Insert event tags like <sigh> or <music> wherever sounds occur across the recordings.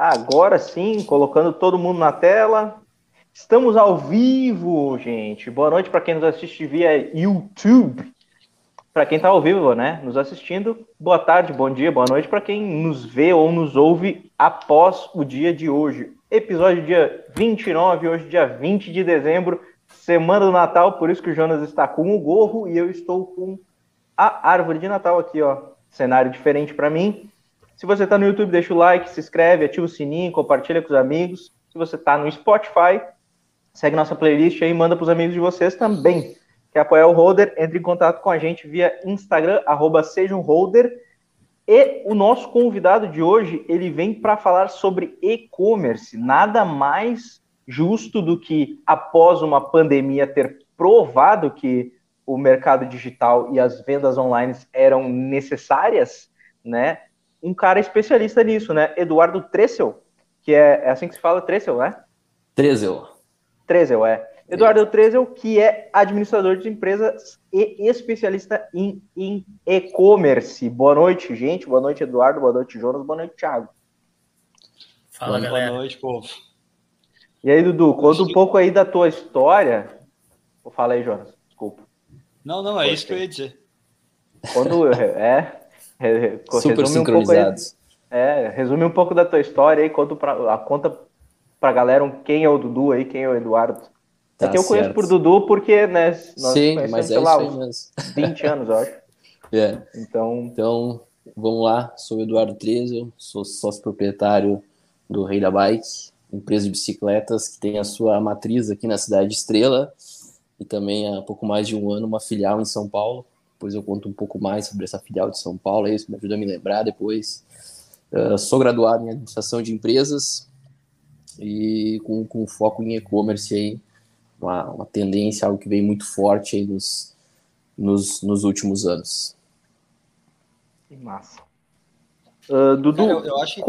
Agora sim, colocando todo mundo na tela. Estamos ao vivo, gente. Boa noite para quem nos assiste via YouTube. Para quem está ao vivo, né, nos assistindo, boa tarde, bom dia, boa noite para quem nos vê ou nos ouve após o dia de hoje. Episódio dia 29, hoje dia 20 de dezembro, semana do Natal, por isso que o Jonas está com o gorro e eu estou com a árvore de Natal aqui, ó. Cenário diferente para mim. Se você está no YouTube, deixa o like, se inscreve, ativa o sininho, compartilha com os amigos. Se você está no Spotify, segue nossa playlist aí e manda para os amigos de vocês também quer apoiar o Holder, entre em contato com a gente via Instagram, arroba seja um holder. E o nosso convidado de hoje, ele vem para falar sobre e-commerce. Nada mais justo do que, após uma pandemia ter provado que o mercado digital e as vendas online eram necessárias, né? Um cara especialista nisso, né? Eduardo Tressel, que é, é assim que se fala, Tressel, né? Tressel. Tressel, é. Eduardo Trezel, que é administrador de empresas e especialista em e-commerce. Boa noite, gente. Boa noite, Eduardo. Boa noite, Jonas. Boa noite, Thiago. Fala, boa galera. Boa noite, povo. E aí, Dudu, conta um pouco aí da tua história. Fala aí, Jonas. Desculpa. Não, não, é Pode isso que eu ia dizer. Quando é, é super sincronizados. Um aí, é, resume um pouco da tua história aí, conta pra, conta pra galera quem é o Dudu aí, quem é o Eduardo. Tá é que eu certo. conheço por Dudu porque, né, nós Sim, mas é lá, isso aí mesmo. <laughs> 20 anos, eu acho. É. Então... então, vamos lá. Sou o Eduardo Trezo, sou sócio proprietário do Rei da Bike, empresa de bicicletas que tem a sua matriz aqui na cidade Estrela e também há pouco mais de um ano uma filial em São Paulo. Depois eu conto um pouco mais sobre essa filial de São Paulo, é isso me ajuda a me lembrar depois. Uh, sou graduado em administração de empresas e com, com foco em e-commerce aí uma, uma tendência, algo que vem muito forte aí nos, nos, nos últimos anos. Que massa. Uh, Dudu, Cara, eu, eu acho que...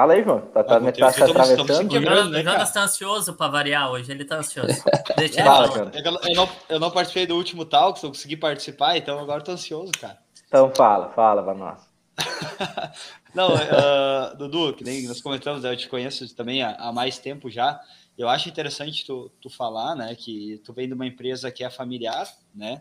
fala aí, João. Tá, tá, ah, tá se atravessando. Quebrando, né, o Jonas tá ansioso para variar hoje, ele tá ansioso. <laughs> Deixa fala, ele eu, eu, não, eu não participei do último talk, eu consegui participar, então agora eu tô ansioso, cara. Então fala, fala pra nós. <laughs> não, uh, Dudu, que nem nós comentamos, eu te conheço também há, há mais tempo já. Eu acho interessante tu, tu falar, né, que tu vem de uma empresa que é familiar, né?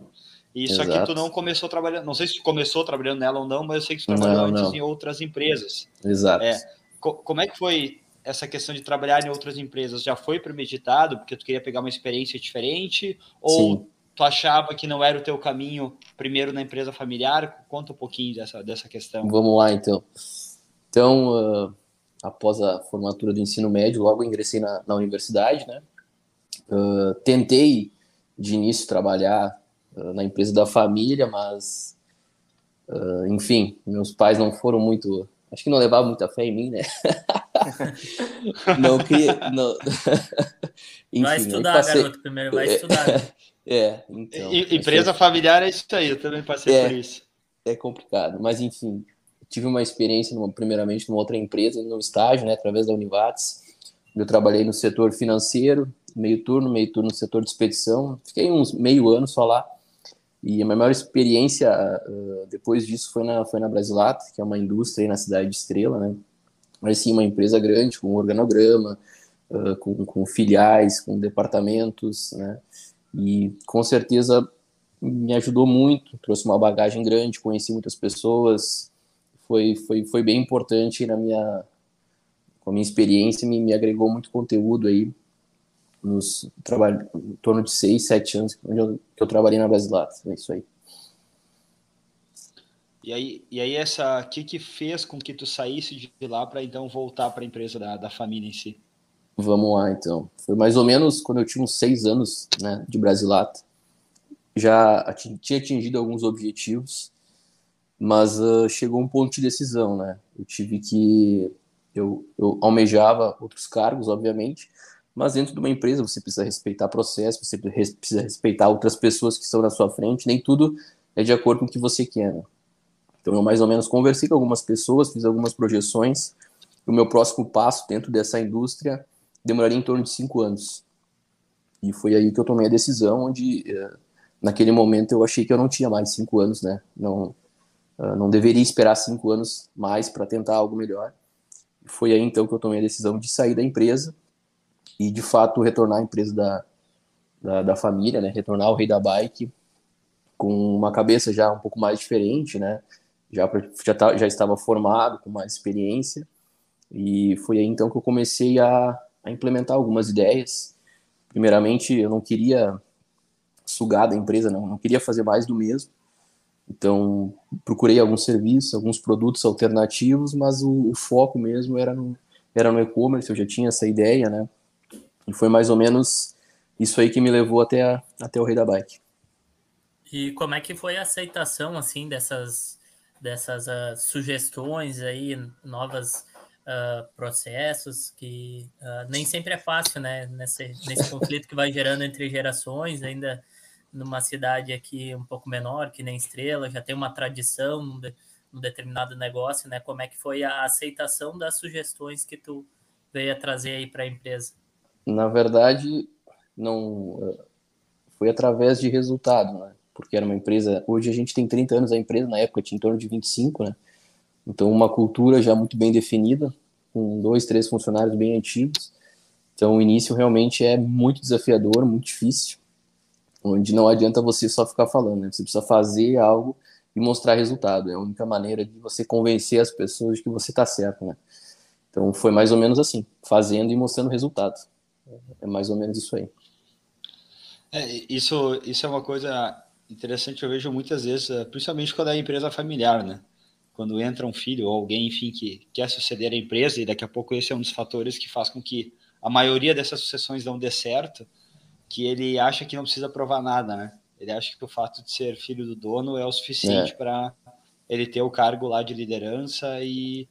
E só que tu não começou trabalhando, não sei se tu começou trabalhando nela ou não, mas eu sei que tu trabalhou não, antes não. em outras empresas. Exato. É, co como é que foi essa questão de trabalhar em outras empresas? Já foi premeditado porque tu queria pegar uma experiência diferente ou Sim. tu achava que não era o teu caminho primeiro na empresa familiar? Conta um pouquinho dessa, dessa questão. Vamos lá, então. Então, uh, após a formatura do ensino médio, logo ingressei na, na universidade, né? Uh, tentei de início trabalhar uh, na empresa da família, mas enfim, meus pais não foram muito, acho que não levavam muita fé em mim, né? <laughs> não queria, não... <laughs> enfim, vai estudar, passei... garoto, primeiro vai estudar. <laughs> é, então. E, empresa familiar é isso aí, eu também passei é, por isso. É complicado, mas enfim, tive uma experiência, numa, primeiramente, numa outra empresa, no estágio, né, através da Univates. Eu trabalhei no setor financeiro, meio turno, meio turno no setor de expedição. Fiquei uns meio ano só lá. E a minha maior experiência uh, depois disso foi na, foi na Brasilat, que é uma indústria na cidade de Estrela, né? Mas sim, uma empresa grande, com organograma, uh, com, com filiais, com departamentos, né? E com certeza me ajudou muito, trouxe uma bagagem grande, conheci muitas pessoas, foi, foi, foi bem importante na minha, com a minha experiência, me, me agregou muito conteúdo aí nos trabalho em torno de seis, sete anos onde eu, que eu trabalhei na Brasilat, é isso aí. E aí, e aí essa, o que que fez com que tu saísse de lá para então voltar para a empresa da, da família em si? Vamos lá, então. Foi mais ou menos quando eu tinha uns seis anos, né, de Brasilat. Já tinha atingido alguns objetivos mas uh, chegou um ponto de decisão, né? Eu tive que eu, eu almejava outros cargos, obviamente, mas dentro de uma empresa você precisa respeitar processo, você precisa respeitar outras pessoas que estão na sua frente, nem tudo é de acordo com o que você quer. Né? Então eu mais ou menos conversei com algumas pessoas, fiz algumas projeções. O meu próximo passo dentro dessa indústria demoraria em torno de cinco anos. E foi aí que eu tomei a decisão, onde eh, naquele momento eu achei que eu não tinha mais cinco anos, né? Não, ah, não deveria esperar cinco anos mais para tentar algo melhor. foi aí então que eu tomei a decisão de sair da empresa e de fato retornar à empresa da, da, da família, né? Retornar ao Rei da Bike com uma cabeça já um pouco mais diferente, né? Já, já, tá, já estava formado, com mais experiência, e foi aí então que eu comecei a, a implementar algumas ideias. Primeiramente, eu não queria sugar da empresa, não, não queria fazer mais do mesmo. Então, procurei alguns serviços, alguns produtos alternativos, mas o, o foco mesmo era no, era no e-commerce, eu já tinha essa ideia, né? E foi mais ou menos isso aí que me levou até, a, até o Rei da Bike. E como é que foi a aceitação, assim, dessas, dessas uh, sugestões aí, novas uh, processos, que uh, nem sempre é fácil, né, nesse, nesse conflito que vai gerando entre gerações, ainda numa cidade aqui um pouco menor, que nem Estrela, já tem uma tradição num, de, num determinado negócio, né, como é que foi a aceitação das sugestões que tu veio a trazer aí para a empresa? Na verdade, não foi através de resultado, né? porque era uma empresa. Hoje a gente tem 30 anos a empresa, na época tinha em torno de 25, né? Então, uma cultura já muito bem definida, com dois, três funcionários bem antigos. Então, o início realmente é muito desafiador, muito difícil, onde não adianta você só ficar falando, né? Você precisa fazer algo e mostrar resultado. É a única maneira de você convencer as pessoas de que você está certo, né? Então, foi mais ou menos assim, fazendo e mostrando resultado. É mais ou menos isso aí. É, isso, isso é uma coisa interessante, eu vejo muitas vezes, eh, principalmente quando é empresa familiar, né? Quando entra um filho ou alguém, enfim, que quer suceder a empresa, e daqui a pouco esse é um dos fatores que faz com que a maioria dessas sucessões não dê certo, que ele acha que não precisa provar nada, né? Ele acha que o fato de ser filho do dono é o suficiente é. para ele ter o cargo lá de liderança e,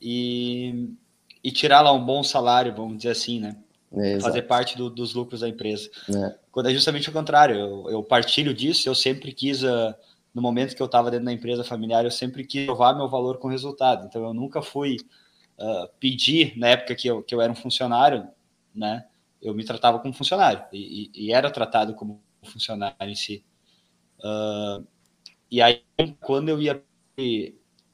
e, e tirar lá um bom salário, vamos dizer assim, né? É, fazer parte do, dos lucros da empresa. É. Quando é justamente o contrário, eu, eu partilho disso, eu sempre quis, uh, no momento que eu estava dentro da empresa familiar, eu sempre quis provar meu valor com resultado. Então eu nunca fui uh, pedir, na época que eu, que eu era um funcionário, né? Eu me tratava como funcionário e, e era tratado como funcionário em si. Uh, e aí, quando eu ia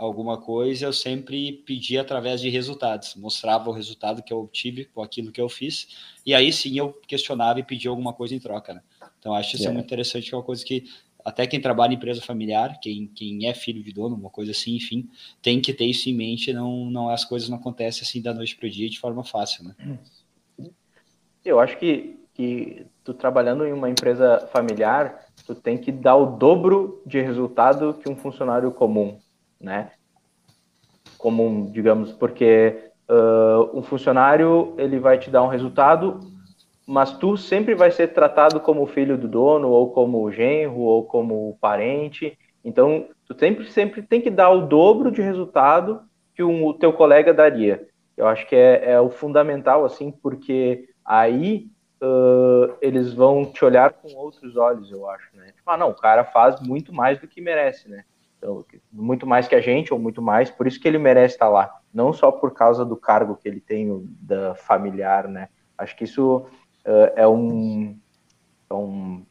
alguma coisa, eu sempre pedia através de resultados, mostrava o resultado que eu obtive com aquilo que eu fiz, e aí sim eu questionava e pedia alguma coisa em troca, né? Então acho isso é. muito interessante, que é uma coisa que até quem trabalha em empresa familiar, quem, quem é filho de dono, uma coisa assim, enfim, tem que ter isso em mente, não, não as coisas não acontecem assim da noite para o dia de forma fácil, né? Eu acho que, que tu trabalhando em uma empresa familiar, tu tem que dar o dobro de resultado que um funcionário comum né? Comum, digamos, porque uh, um funcionário ele vai te dar um resultado, mas tu sempre vai ser tratado como filho do dono, ou como genro, ou como parente. Então, tu sempre, sempre tem que dar o dobro de resultado que um, o teu colega daria. Eu acho que é, é o fundamental, assim, porque aí uh, eles vão te olhar com outros olhos, eu acho, né? Tipo, ah, não, o cara faz muito mais do que merece, né? Então, muito mais que a gente, ou muito mais, por isso que ele merece estar lá. Não só por causa do cargo que ele tem, da familiar, né? Acho que isso uh, é um, é um,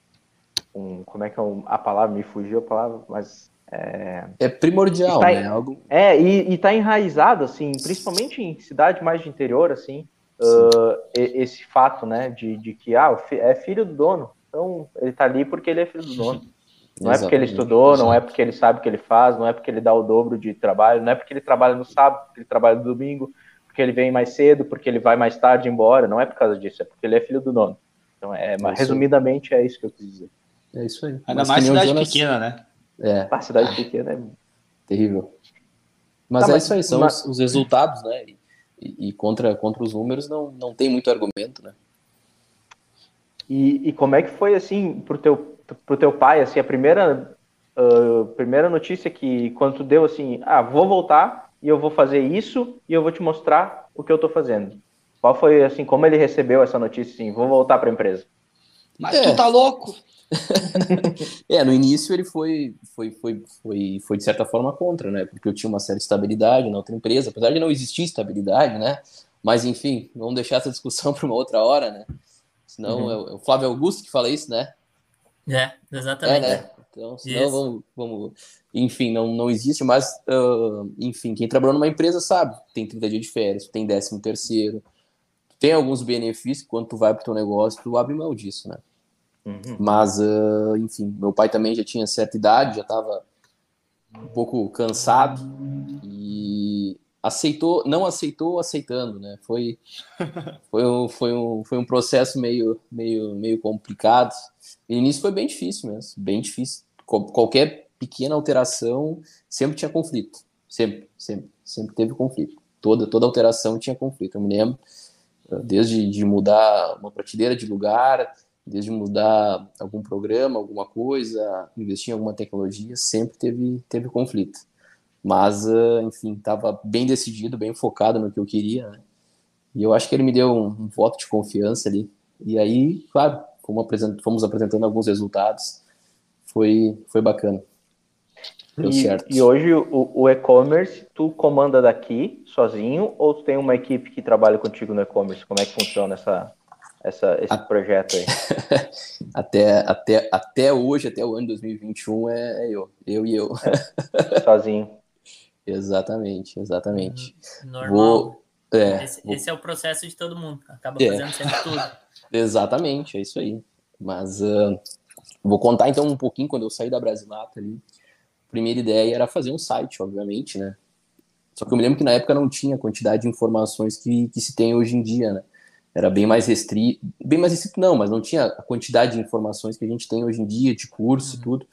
um, Como é que é um, a palavra? Me fugiu a palavra, mas. É, é primordial, tá, né? Algo... É, e, está enraizado, assim, principalmente em cidade mais de interior, assim, uh, esse fato, né, de, de que, ah, é filho do dono. Então, ele está ali porque ele é filho do dono. <laughs> Não Exatamente. é porque ele estudou, não é porque ele sabe o que ele faz, não é porque ele dá o dobro de trabalho, não é porque ele trabalha no sábado, porque ele trabalha no domingo, porque ele vem mais cedo, porque ele vai mais tarde embora, não é por causa disso, é porque ele é filho do dono. Então, é, é resumidamente, é isso que eu quis dizer. É isso aí. Ainda mais cidade Jonas... pequena, né? É. A cidade pequena é. Terrível. Mas tá, é mas, isso aí, são mas... os, os, resultados, né? E, e, contra, contra os números não, não tem muito argumento, né? E, e como é que foi, assim, pro teu pro teu pai, assim, a primeira, uh, primeira notícia que quando tu deu assim, ah, vou voltar e eu vou fazer isso e eu vou te mostrar o que eu tô fazendo. Qual foi, assim, como ele recebeu essa notícia, assim, vou voltar para a empresa? Mas é. tu tá louco? <laughs> é, no início ele foi, foi, foi, foi, foi de certa forma contra, né? Porque eu tinha uma certa estabilidade na outra empresa, apesar de não existir estabilidade, né? Mas enfim, vamos deixar essa discussão <laughs> para uma outra hora, né? Senão uhum. é o Flávio Augusto que fala isso, né? É, exatamente. É, né? Então, senão vamos, vamos. Enfim, não, não existe, mas, uh, enfim, quem trabalhou numa empresa sabe: tem 30 dias de férias, tem 13 terceiro, tem alguns benefícios quando tu vai para o teu negócio, tu abre mão disso, né? Uhum. Mas, uh, enfim, meu pai também já tinha certa idade, já estava um pouco cansado e aceitou, não aceitou aceitando, né? Foi, <laughs> foi, um, foi, um, foi um processo meio, meio, meio complicado. E início foi bem difícil mesmo, bem difícil. Qualquer pequena alteração sempre tinha conflito, sempre, sempre, sempre teve conflito. Toda, toda alteração tinha conflito. Eu me lembro, desde de mudar uma prateleira de lugar, desde mudar algum programa, alguma coisa, investir em alguma tecnologia, sempre teve, teve conflito. Mas, uh, enfim, estava bem decidido, bem focado no que eu queria. Né? E eu acho que ele me deu um, um, voto de confiança ali. E aí, claro, fomos, apresent fomos apresentando alguns resultados. Foi, foi bacana. Deu e, certo. E hoje o, o e-commerce, tu comanda daqui sozinho ou tu tem uma equipe que trabalha contigo no e-commerce? Como é que funciona essa, essa, esse a... projeto aí? <laughs> até, até, até hoje, até o ano 2021, é, é eu. Eu e eu. É, sozinho. <laughs> Exatamente, exatamente. Uhum. Normal. Vou, é, esse, vou... esse, é o processo de todo mundo. Acaba é. fazendo é. sempre tudo. <laughs> exatamente, é isso aí. Mas uh, vou contar então um pouquinho quando eu saí da Brasilata ali. A primeira ideia era fazer um site, obviamente, né? Só que eu me lembro que na época não tinha a quantidade de informações que, que se tem hoje em dia, né? Era bem mais restrito, bem mais restrito não, mas não tinha a quantidade de informações que a gente tem hoje em dia, de curso e uhum. tudo.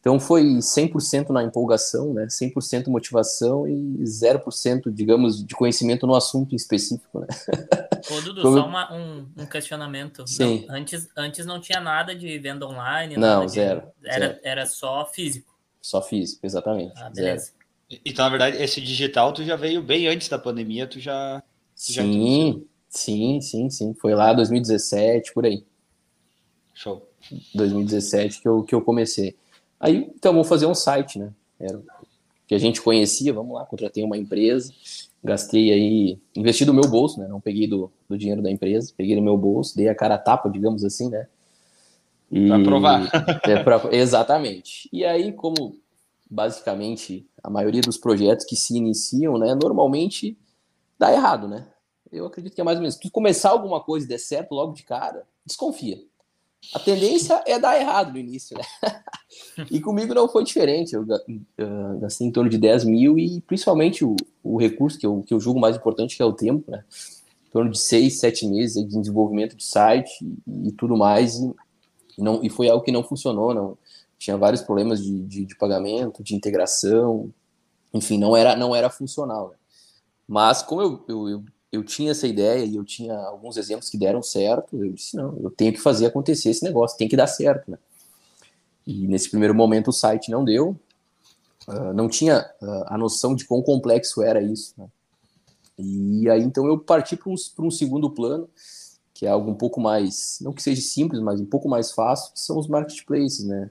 Então foi 100% na empolgação, né? 100% motivação e 0%, digamos, de conhecimento no assunto em específico, né? <laughs> Ô, Dudu, Como... só uma, um, um, questionamento. Sim. Não, antes, antes não tinha nada de venda online? Não, zero, de... Era, zero. Era só físico? Só físico, exatamente. Ah, beleza. Zero. Então, na verdade, esse digital tu já veio bem antes da pandemia, tu já... Tu sim, já sim, sim, sim. Foi lá 2017, por aí. Show. 2017 que eu, que eu comecei. Aí, então, vou fazer um site, né? Era que a gente conhecia, vamos lá, contratei uma empresa, gastei aí, investi do meu bolso, né? Não peguei do, do dinheiro da empresa, peguei do meu bolso, dei a cara a tapa, digamos assim, né? E, pra provar. É pra, exatamente. E aí, como basicamente a maioria dos projetos que se iniciam, né, normalmente dá errado, né? Eu acredito que é mais ou menos. Se tu começar alguma coisa e der certo logo de cara, desconfia a tendência é dar errado no início, né? <laughs> e comigo não foi diferente. Eu gastei em torno de 10 mil e principalmente o, o recurso que eu, que eu julgo mais importante, que é o tempo, né? Em torno de 6, 7 meses de desenvolvimento de site e, e tudo mais. E, não, e foi algo que não funcionou, não. Tinha vários problemas de, de, de pagamento, de integração, enfim, não era, não era funcional. Né? Mas como eu, eu, eu eu tinha essa ideia e eu tinha alguns exemplos que deram certo, eu disse, não, eu tenho que fazer acontecer esse negócio, tem que dar certo, né? E nesse primeiro momento o site não deu, uh, não tinha uh, a noção de quão complexo era isso, né? E aí então eu parti para um, um segundo plano, que é algo um pouco mais, não que seja simples, mas um pouco mais fácil, que são os marketplaces, né?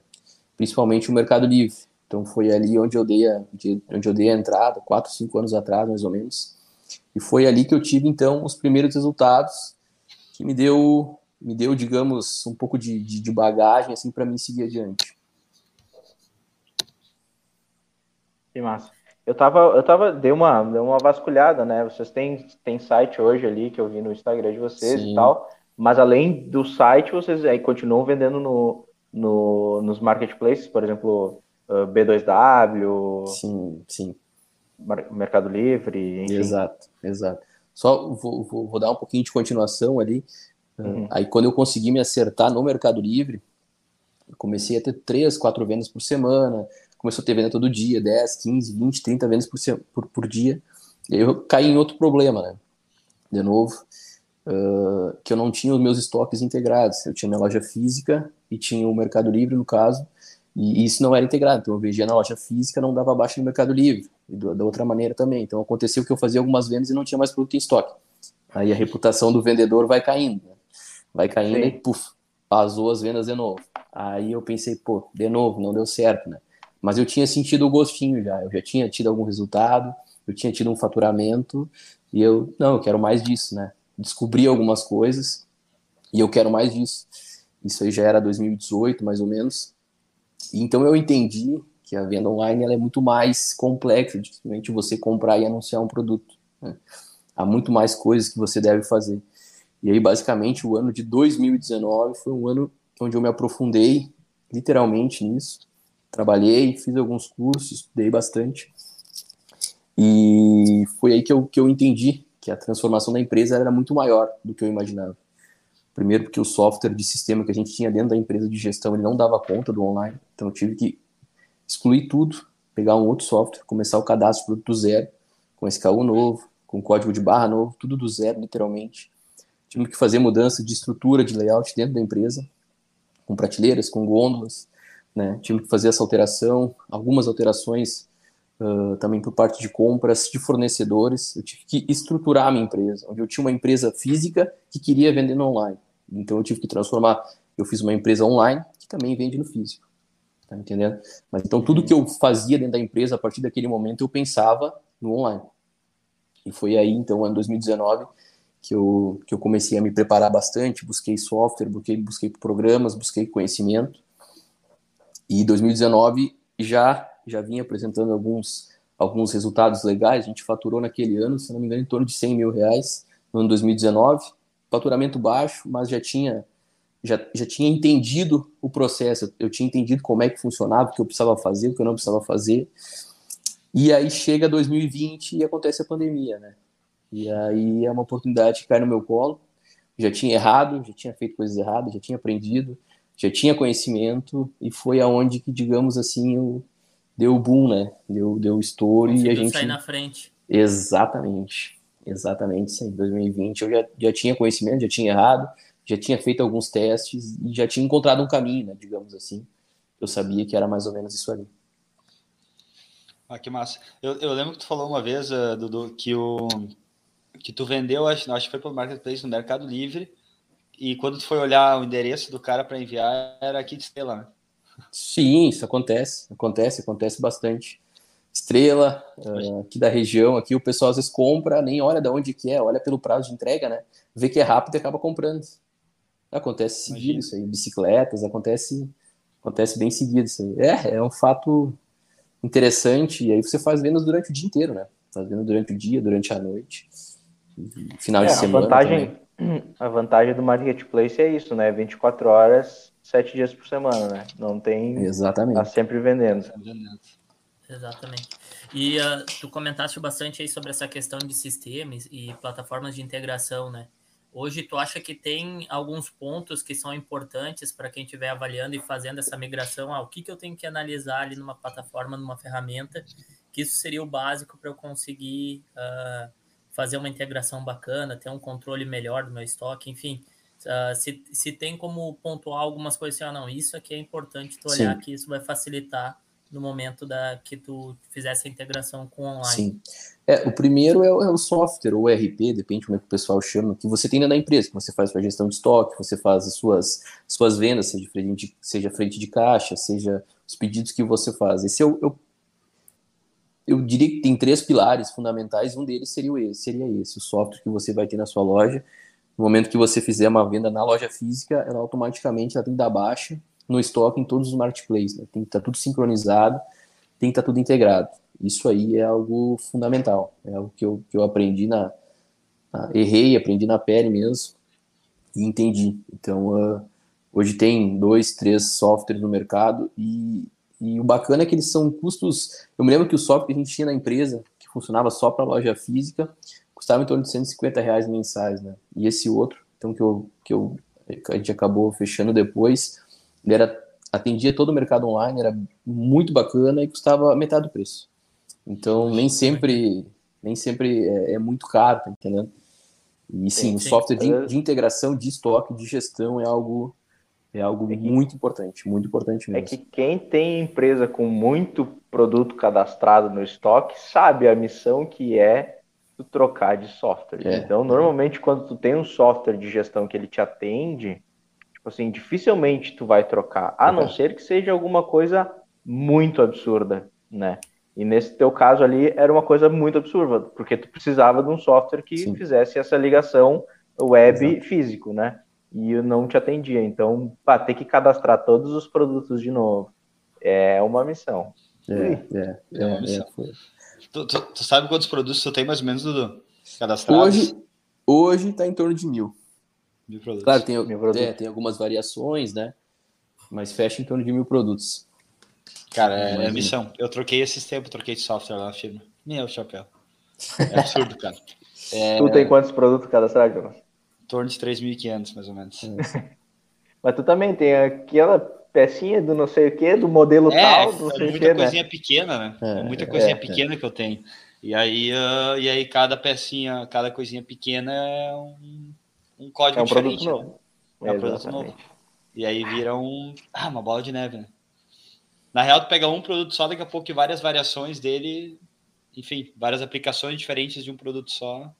Principalmente o Mercado Livre. Então foi ali onde eu dei a, onde eu dei a entrada, quatro, cinco anos atrás, mais ou menos, e foi ali que eu tive então os primeiros resultados que me deu, me deu, digamos, um pouco de, de, de bagagem assim para mim seguir adiante. Que massa. Eu tava, eu tava, dei uma, dei uma vasculhada, né? Vocês têm, têm site hoje ali que eu vi no Instagram de vocês Sim. e tal, mas além do site, vocês aí continuam vendendo no, no, nos marketplaces, por exemplo, B2W. Sim, sim. Mercado Livre, enfim. Exato, exato. Só vou, vou, vou dar um pouquinho de continuação ali. Uhum. Aí quando eu consegui me acertar no Mercado Livre, comecei a ter três, quatro vendas por semana, começou a ter venda todo dia, 10, 15, 20, 30 vendas por, por, por dia. E aí eu caí em outro problema, né? De novo, uh, que eu não tinha os meus estoques integrados. Eu tinha minha loja física e tinha o Mercado Livre, no caso, e isso não era integrado. Então eu vendia na loja física, não dava baixa no Mercado Livre e da outra maneira também. Então aconteceu que eu fazia algumas vendas e não tinha mais produto em estoque. Aí a reputação do vendedor vai caindo, né? vai caindo Sim. e puf, vazou as vendas de novo. Aí eu pensei, pô, de novo, não deu certo, né? Mas eu tinha sentido o gostinho já, eu já tinha tido algum resultado, eu tinha tido um faturamento e eu, não, eu quero mais disso, né? Descobri algumas coisas e eu quero mais disso. Isso aí já era 2018, mais ou menos. Então eu entendi que a venda online ela é muito mais complexa de simplesmente você comprar e anunciar um produto. Né? Há muito mais coisas que você deve fazer. E aí, basicamente, o ano de 2019 foi um ano onde eu me aprofundei literalmente nisso. Trabalhei, fiz alguns cursos, estudei bastante. E foi aí que eu, que eu entendi que a transformação da empresa era muito maior do que eu imaginava. Primeiro, porque o software de sistema que a gente tinha dentro da empresa de gestão ele não dava conta do online, então eu tive que excluir tudo, pegar um outro software, começar o cadastro do zero, com SKU novo, com código de barra novo, tudo do zero, literalmente. Tive que fazer mudança de estrutura, de layout dentro da empresa, com prateleiras, com gôndolas, né? Tive que fazer essa alteração, algumas alterações uh, também por parte de compras, de fornecedores. Eu tive que estruturar a minha empresa, onde eu tinha uma empresa física que queria vender no online. Então eu tive que transformar. Eu fiz uma empresa online que também vende no físico. Tá entendendo? Mas então tudo que eu fazia dentro da empresa a partir daquele momento eu pensava no online. E foi aí, então, ano 2019, que eu, que eu comecei a me preparar bastante, busquei software, busquei, busquei programas, busquei conhecimento. E 2019 já já vinha apresentando alguns alguns resultados legais. A gente faturou naquele ano, se não me engano, em torno de 100 mil reais no ano 2019. Faturamento baixo, mas já tinha já, já tinha entendido o processo, eu tinha entendido como é que funcionava, o que eu precisava fazer, o que eu não precisava fazer. E aí chega 2020 e acontece a pandemia, né? E aí é uma oportunidade que cai no meu colo. Já tinha errado, já tinha feito coisas erradas, já tinha aprendido, já tinha conhecimento e foi aonde que, digamos assim, eu, deu boom, né? Deu, deu estouro Conseguiu e a gente... sair na frente. Exatamente, exatamente, sim. Em 2020 eu já, já tinha conhecimento, já tinha errado, já tinha feito alguns testes e já tinha encontrado um caminho, né, digamos assim. Eu sabia que era mais ou menos isso ali. Ah, que massa. Eu, eu lembro que tu falou uma vez, uh, Dudu, que, o, que tu vendeu, acho, acho que foi pelo Marketplace no Mercado Livre, e quando tu foi olhar o endereço do cara para enviar, era aqui de Estrela, né? Sim, isso acontece, acontece, acontece bastante. Estrela, uh, aqui da região, aqui o pessoal às vezes compra, nem olha de onde que é, olha pelo prazo de entrega, né? Vê que é rápido e acaba comprando. Acontece seguido Imagina. isso aí, bicicletas, acontece, acontece bem seguido isso aí. É, é um fato interessante, e aí você faz vendas durante o dia inteiro, né? Faz vendas durante o dia, durante a noite, final é, de semana. A vantagem, <clears throat> a vantagem do marketplace é isso, né? 24 horas, 7 dias por semana, né? Não tem. Exatamente. Tá sempre vendendo. Exatamente. E uh, tu comentaste bastante aí sobre essa questão de sistemas e plataformas de integração, né? Hoje, tu acha que tem alguns pontos que são importantes para quem estiver avaliando e fazendo essa migração? Ah, o que, que eu tenho que analisar ali numa plataforma, numa ferramenta, que isso seria o básico para eu conseguir uh, fazer uma integração bacana, ter um controle melhor do meu estoque, enfim. Uh, se, se tem como pontuar algumas coisas assim, ah, não, isso aqui é importante tu olhar Sim. que isso vai facilitar no momento da que tu fizesse a integração com online. Sim. É, o primeiro é o, é o software, ou ERP, depende como é que o pessoal chama, que você tem da empresa, que você faz para gestão de estoque, você faz as suas, suas vendas, seja frente, seja frente de caixa, seja os pedidos que você faz. Esse é o, eu, eu diria que tem três pilares fundamentais, um deles seria, esse, seria esse, o software que você vai ter na sua loja. No momento que você fizer uma venda na loja física, ela automaticamente ela tem que dar baixa no estoque em todos os marketplaces. Né? Tem que estar tá tudo sincronizado, tem que estar tá tudo integrado. Isso aí é algo fundamental. É algo que eu, que eu aprendi na, na errei, aprendi na pele mesmo e entendi. Então, uh, hoje tem dois, três softwares no mercado e, e o bacana é que eles são custos. Eu me lembro que o software que a gente tinha na empresa, que funcionava só para loja física, custava em torno de 150 reais mensais, né? E esse outro, então que eu, que eu a gente acabou fechando depois, ele era, atendia todo o mercado online, era muito bacana e custava metade do preço. Então, nem sempre, nem sempre é, é muito caro, tá entendendo? E sim, o software de, de, integração, de estoque, de gestão é algo é algo é que, muito importante, muito importante mesmo. É que quem tem empresa com muito produto cadastrado no estoque sabe a missão que é tu trocar de software. É. Então, normalmente, quando tu tem um software de gestão que ele te atende, Tipo assim, dificilmente tu vai trocar, a não ser que seja alguma coisa muito absurda, né? E nesse teu caso ali era uma coisa muito absurda, porque tu precisava de um software que Sim. fizesse essa ligação web Exato. físico, né? E eu não te atendia. Então, pá, ter que cadastrar todos os produtos de novo, É uma missão. É, é, É uma é, missão. é. Tu, tu- tu sabe quantos produtos tu tem mais ou menos, Dudu? Cadastrados? Hoje, hoje tá em torno de mil. Mil produtos. Claro, tem, Mil produtos. é, tem algumas variações, né? Mas fecha em torno de mil produtos. Cara, é, é missão. Eu troquei esses tempos, troquei de software lá na firma. Meu chapéu. É absurdo, cara. <laughs> É, Tu tem quantos produtos cadastrados, Jonas? Em torno de 3.500, mais ou menos. <laughs> Mas tu também tem aquela pecinha do não sei o que, do modelo É, tal, do é sei o muita que, né? coisinha pequena, né? É, É, muita é, coisinha é. pequena que eu tenho. E aí, ah, e aí cada pecinha, cada coisinha pequena é um, um código É um produto diferente. né? novo. É um produto novo. E aí vira um, ah, uma bola de neve, né? Na real, tu pega um produto só, daqui a pouco e várias variações dele, enfim, várias aplicações diferentes de um produto só.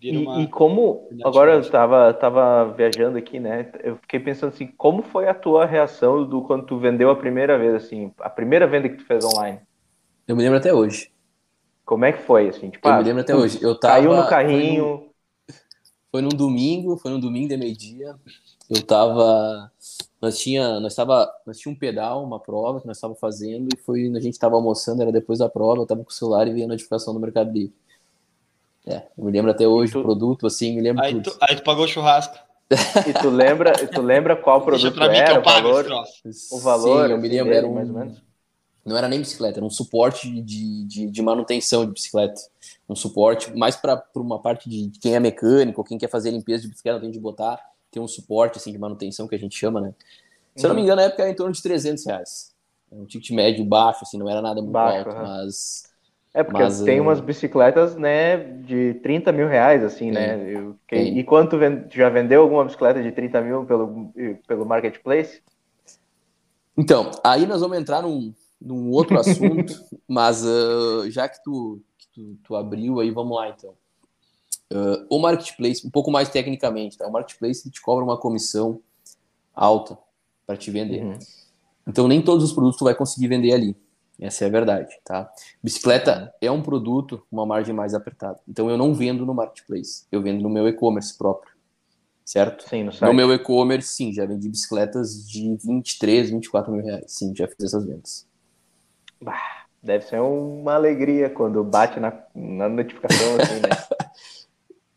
Vira E, uma. e como, agora eu tava, tava viajando aqui, né? Eu fiquei pensando assim, como foi a tua reação do quando tu vendeu a primeira vez, assim, a primeira venda que tu fez online? Eu me lembro até hoje. Como é que foi, assim? Tipo, Eu ah, me lembro até hoje. Eu tava, Caiu no carrinho, Foi num domingo, foi num domingo de meio-dia. Eu tava. Nós tinha, nós tava, nós tinha um pedal, uma prova que nós estávamos fazendo e foi, a gente tava almoçando, era depois da prova, eu tava com o celular e vi a notificação do Mercado Livre. É, eu me lembro até hoje tu- o produto, assim, me lembro Aí tudo. tu, aí tu pagou o churrasco. e tu lembra, e tu lembra qual produto mim era, o valor, o valor, Sim, eu me assim, lembro, era um, mais ou menos? Não era nem bicicleta, era um suporte de, de, de manutenção de bicicleta. Um suporte mais para uma parte de quem é mecânico, quem quer fazer limpeza de bicicleta, tem de botar, tem um suporte assim, de manutenção que a gente chama, né? Se eu não me Uhum. engano, na época era em torno de 300 reais. Era um ticket médio baixo, assim, não era nada muito Baixo, alto, aham. mas É, porque Mas, tem eh, umas bicicletas, né, de 30 mil reais, assim, né? Eu- que- e tu já vendeu alguma bicicleta de 30 mil pelo, pelo Marketplace? Então, aí nós vamos entrar num, num outro assunto, <laughs> mas ah, já que, tu, que tu, tu abriu aí, vamos lá então. Ah, o Marketplace, um pouco mais tecnicamente, tá? O Marketplace te cobra uma comissão alta para te vender. Uhum. Então, nem todos os produtos tu vai conseguir vender ali. Essa é a verdade, tá? Bicicleta é um produto com uma margem mais apertada. Então, eu não vendo no Marketplace, eu vendo no meu e-commerce próprio, certo? Sim, no No meu e-commerce, sim, já vendi bicicletas de 23, 24 mil reais. Sim, já fiz essas vendas. Deve ser uma alegria quando bate na, na notificação, assim, né? <laughs>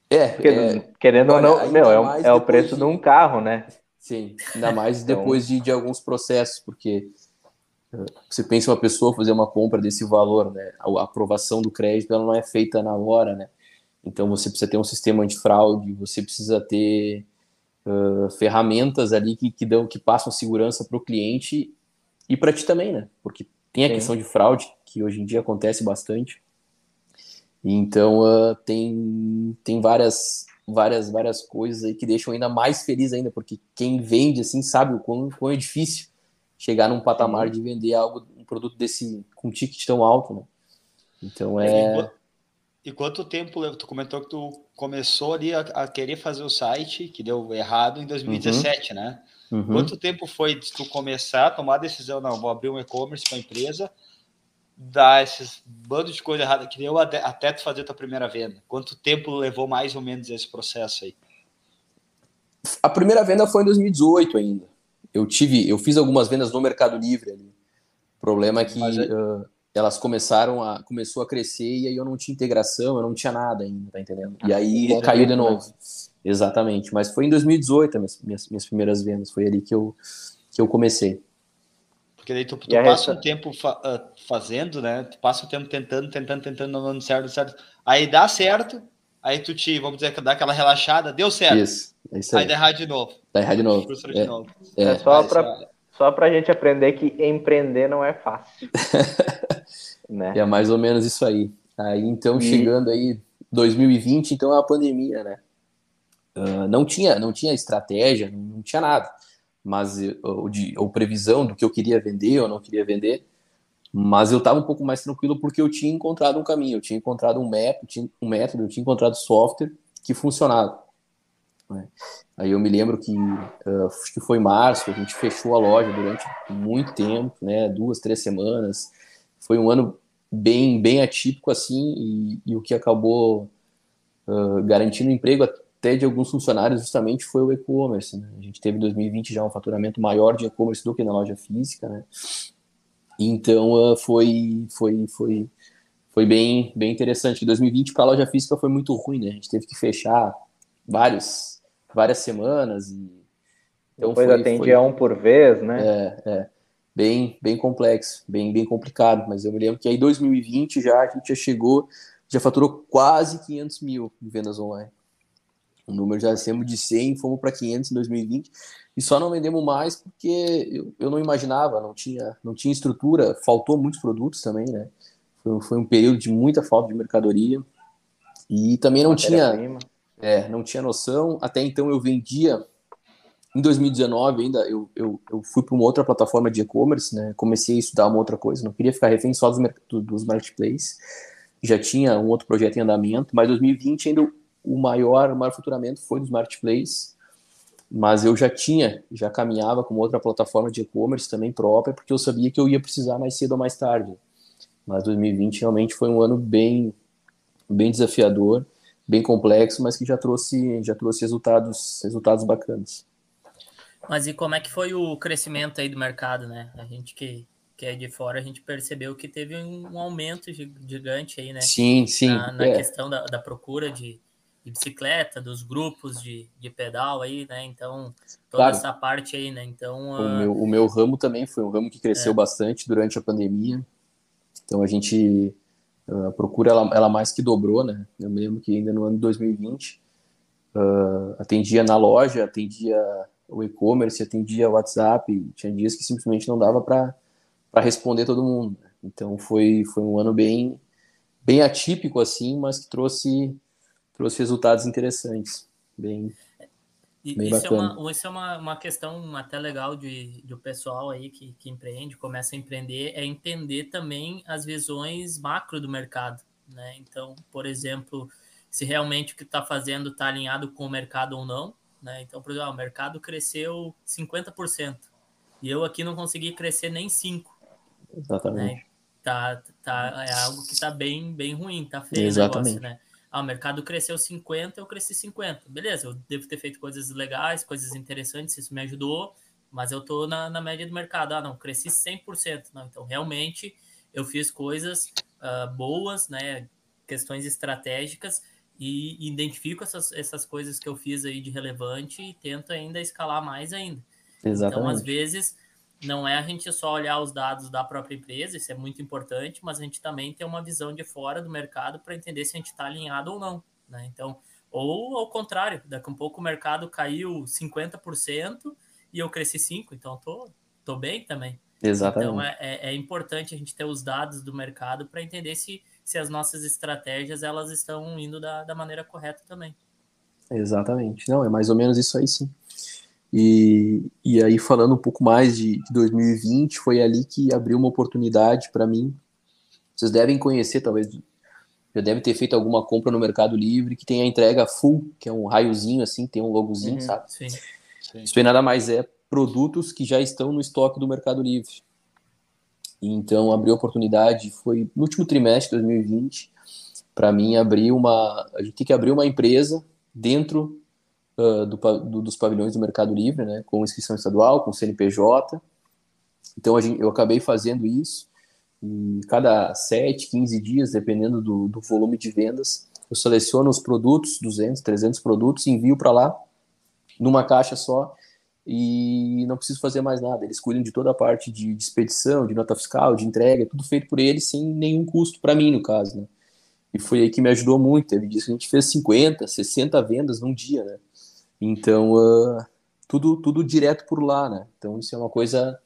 É, Porque, é, querendo olha, ou não, meu, é, o- é o preço de- de um carro, né? sim, ainda mais Então- depois de, de alguns processos, porque eh, você pensa uma pessoa fazer uma compra desse valor, né? A, aprovação do crédito ela não é feita na hora, né? Então você precisa ter um sistema antifraude, você precisa ter ah, ferramentas ali que, que dão, que passam segurança para o cliente e para ti também, né? Porque tem a Sim. questão de fraude que hoje em dia acontece bastante. Então ah, tem tem várias várias várias coisas aí que deixam ainda mais feliz ainda, porque quem vende assim sabe o quão, quão é difícil chegar num patamar Sim. de vender algo um produto desse com ticket tão alto, né? Então é qua- E quanto tempo levou? Tu comentou que tu começou ali a, a querer fazer o site, que deu errado em 2017, né? uhum. Quanto tempo foi de tu começar a tomar a decisão, não, vou abrir um e-commerce para a empresa, dar esses bandos de coisa errada que deu até, até tu fazer tua primeira venda? Quanto tempo levou mais ou menos esse processo aí? A primeira venda foi em 2018 ainda. Eu tive, eu fiz algumas vendas no Mercado Livre ali. O problema é que Mas ah, elas começaram a começou a crescer e aí eu não tinha integração, eu não tinha nada ainda, tá entendendo? E aí Bom caiu de né? novo. Exatamente, mas foi em 2018 as minhas, minhas, minhas primeiras vendas, foi ali que eu que eu comecei. Porque daí tu, tu passa resta- um tempo fa- ah, fazendo, né? Tu passa um tempo tentando, tentando, tentando, não dando certo, certo. Aí dá certo, aí tu te, vamos dizer, dá aquela relaxada, deu certo. Isso, é isso Aí aí. dá errado de novo. Tá errado de novo. Frustra de É, novo. é. É só Mas, pra, ah, só pra gente aprender que empreender não é fácil. <laughs> né? É mais ou menos isso aí. Aí então E- chegando aí 2020, então é a pandemia, né? Ah, não tinha, não tinha estratégia, não, tinha nada, mas ou de ou previsão do que eu queria vender ou não queria vender. Mas eu estava um pouco mais tranquilo porque eu tinha encontrado um caminho, eu tinha encontrado um método, tinha um método, eu tinha encontrado software que funcionava. né? Aí eu me lembro que acho que foi março, a gente fechou a loja durante muito tempo, né? Duas, três semanas. Foi um ano bem, bem atípico assim e, e o que acabou ah, garantindo emprego até de alguns funcionários justamente foi o e-commerce. Né? A gente teve em 2020 já um faturamento maior de e-commerce do que na loja física, né? Então uh, foi, foi, foi, foi bem, bem interessante. 2020 para a loja física foi muito ruim, né? A gente teve que fechar vários, várias semanas e então Depois foi, atendia foi, um por vez, né? É, é. Bem, bem complexo, bem, bem complicado. Mas eu me lembro que aí 2020 já a gente já chegou, já faturou quase 500 mil em vendas online. O número já saímos de 100, fomos para 500 em 2020 e só não vendemos mais porque eu, eu não imaginava, não tinha, não tinha estrutura, faltou muitos produtos também, né? Foi, foi um período de muita falta de mercadoria e também não tinha, é, não tinha noção. Até então eu vendia em 2019 ainda eu, eu, eu fui para uma outra plataforma de e-commerce, né? Comecei a estudar uma outra coisa, não queria ficar refém só dos, dos marketplaces. Já tinha um outro projeto em andamento, mas 2020 ainda o maior, o maior faturamento foi dos marketplaces, mas eu já tinha, já caminhava com outra plataforma de e-commerce também própria, porque eu sabia que eu ia precisar mais cedo ou mais tarde. Mas 2020 realmente foi um ano bem, bem desafiador, bem complexo, mas que já trouxe, já trouxe resultados, resultados bacanas. Mas e como é que foi o crescimento aí do mercado, né? A gente que, que é de fora, a gente percebeu que teve um aumento gigante aí, né? Sim, sim. Na, na é. questão da, da procura de, de bicicleta, dos grupos de, de pedal aí, né? Então, toda claro. essa parte aí, né? Então. O, uh... meu, o meu ramo também foi um ramo que cresceu é. bastante durante a pandemia. Então a gente. A procura ela, ela mais que dobrou, né? Eu me lembro que ainda no ano de 2020 uh, atendia na loja, atendia o e-commerce, atendia o WhatsApp, tinha dias que simplesmente não dava para responder todo mundo. Então foi, foi um ano bem, bem atípico assim, mas que trouxe trouxe resultados interessantes. Bem, bem isso, bacana. É uma, isso é uma, uma questão até legal de, de o pessoal aí que, que empreende, começa a empreender, é entender também as visões macro do mercado. Né? Então, por exemplo, se realmente o que está fazendo está alinhado com o mercado ou não. Né? Então, por exemplo, ah, o mercado cresceu 50% e eu aqui não consegui crescer nem 5%. Exatamente. Né? Tá, tá, é algo que está bem, bem ruim, tá feio Exatamente. o negócio, né? Ah, o mercado cresceu 50, eu cresci 50. Beleza, eu devo ter feito coisas legais, coisas interessantes, isso me ajudou, mas eu tô na, na média do mercado. Ah, não, cresci 100%. Não, então, realmente, eu fiz coisas uh, boas, né? Questões estratégicas e identifico essas, essas coisas que eu fiz aí de relevante e tento ainda escalar mais ainda. Exatamente. Então, às vezes, não é a gente só olhar os dados da própria empresa, isso é muito importante, mas a gente também tem uma visão de fora do mercado para entender se a gente está alinhado ou não. Né? Então, ou ao contrário, daqui a um pouco o mercado caiu 50% e eu cresci 5%, então tô, tô bem também. Exatamente. Então é, é, é importante a gente ter os dados do mercado para entender se, se as nossas estratégias elas estão indo da, da maneira correta também. Exatamente. Não, é mais ou menos isso aí sim. E, e aí, falando um pouco mais de, de 2020, foi ali que abriu uma oportunidade para mim. Vocês devem conhecer, talvez já deve ter feito alguma compra no Mercado Livre que tem a entrega full, que é um raiozinho assim, tem um logozinho, uhum, sabe? Sim, sim. Isso aí nada mais é produtos que já estão no estoque do Mercado Livre. Então, abriu oportunidade, foi no último trimestre de 2020, para mim abrir uma, a gente tem que abrir uma empresa dentro uh, do, do, dos pavilhões do Mercado Livre, né, com inscrição estadual, com CNPJ. Então gente, eu acabei fazendo isso e cada 7, 15 dias, dependendo do, do volume de vendas, eu seleciono os produtos, 200, 300 produtos, envio para lá numa caixa só e não preciso fazer mais nada. Eles cuidam de toda a parte de, de expedição, de nota fiscal, de entrega, tudo feito por eles sem nenhum custo para mim, no caso, né? E foi aí que me ajudou muito. Ele disse que a gente fez 50, 60 vendas num dia, né? Então, uh, tudo, tudo direto por lá, né? Então, isso é uma coisa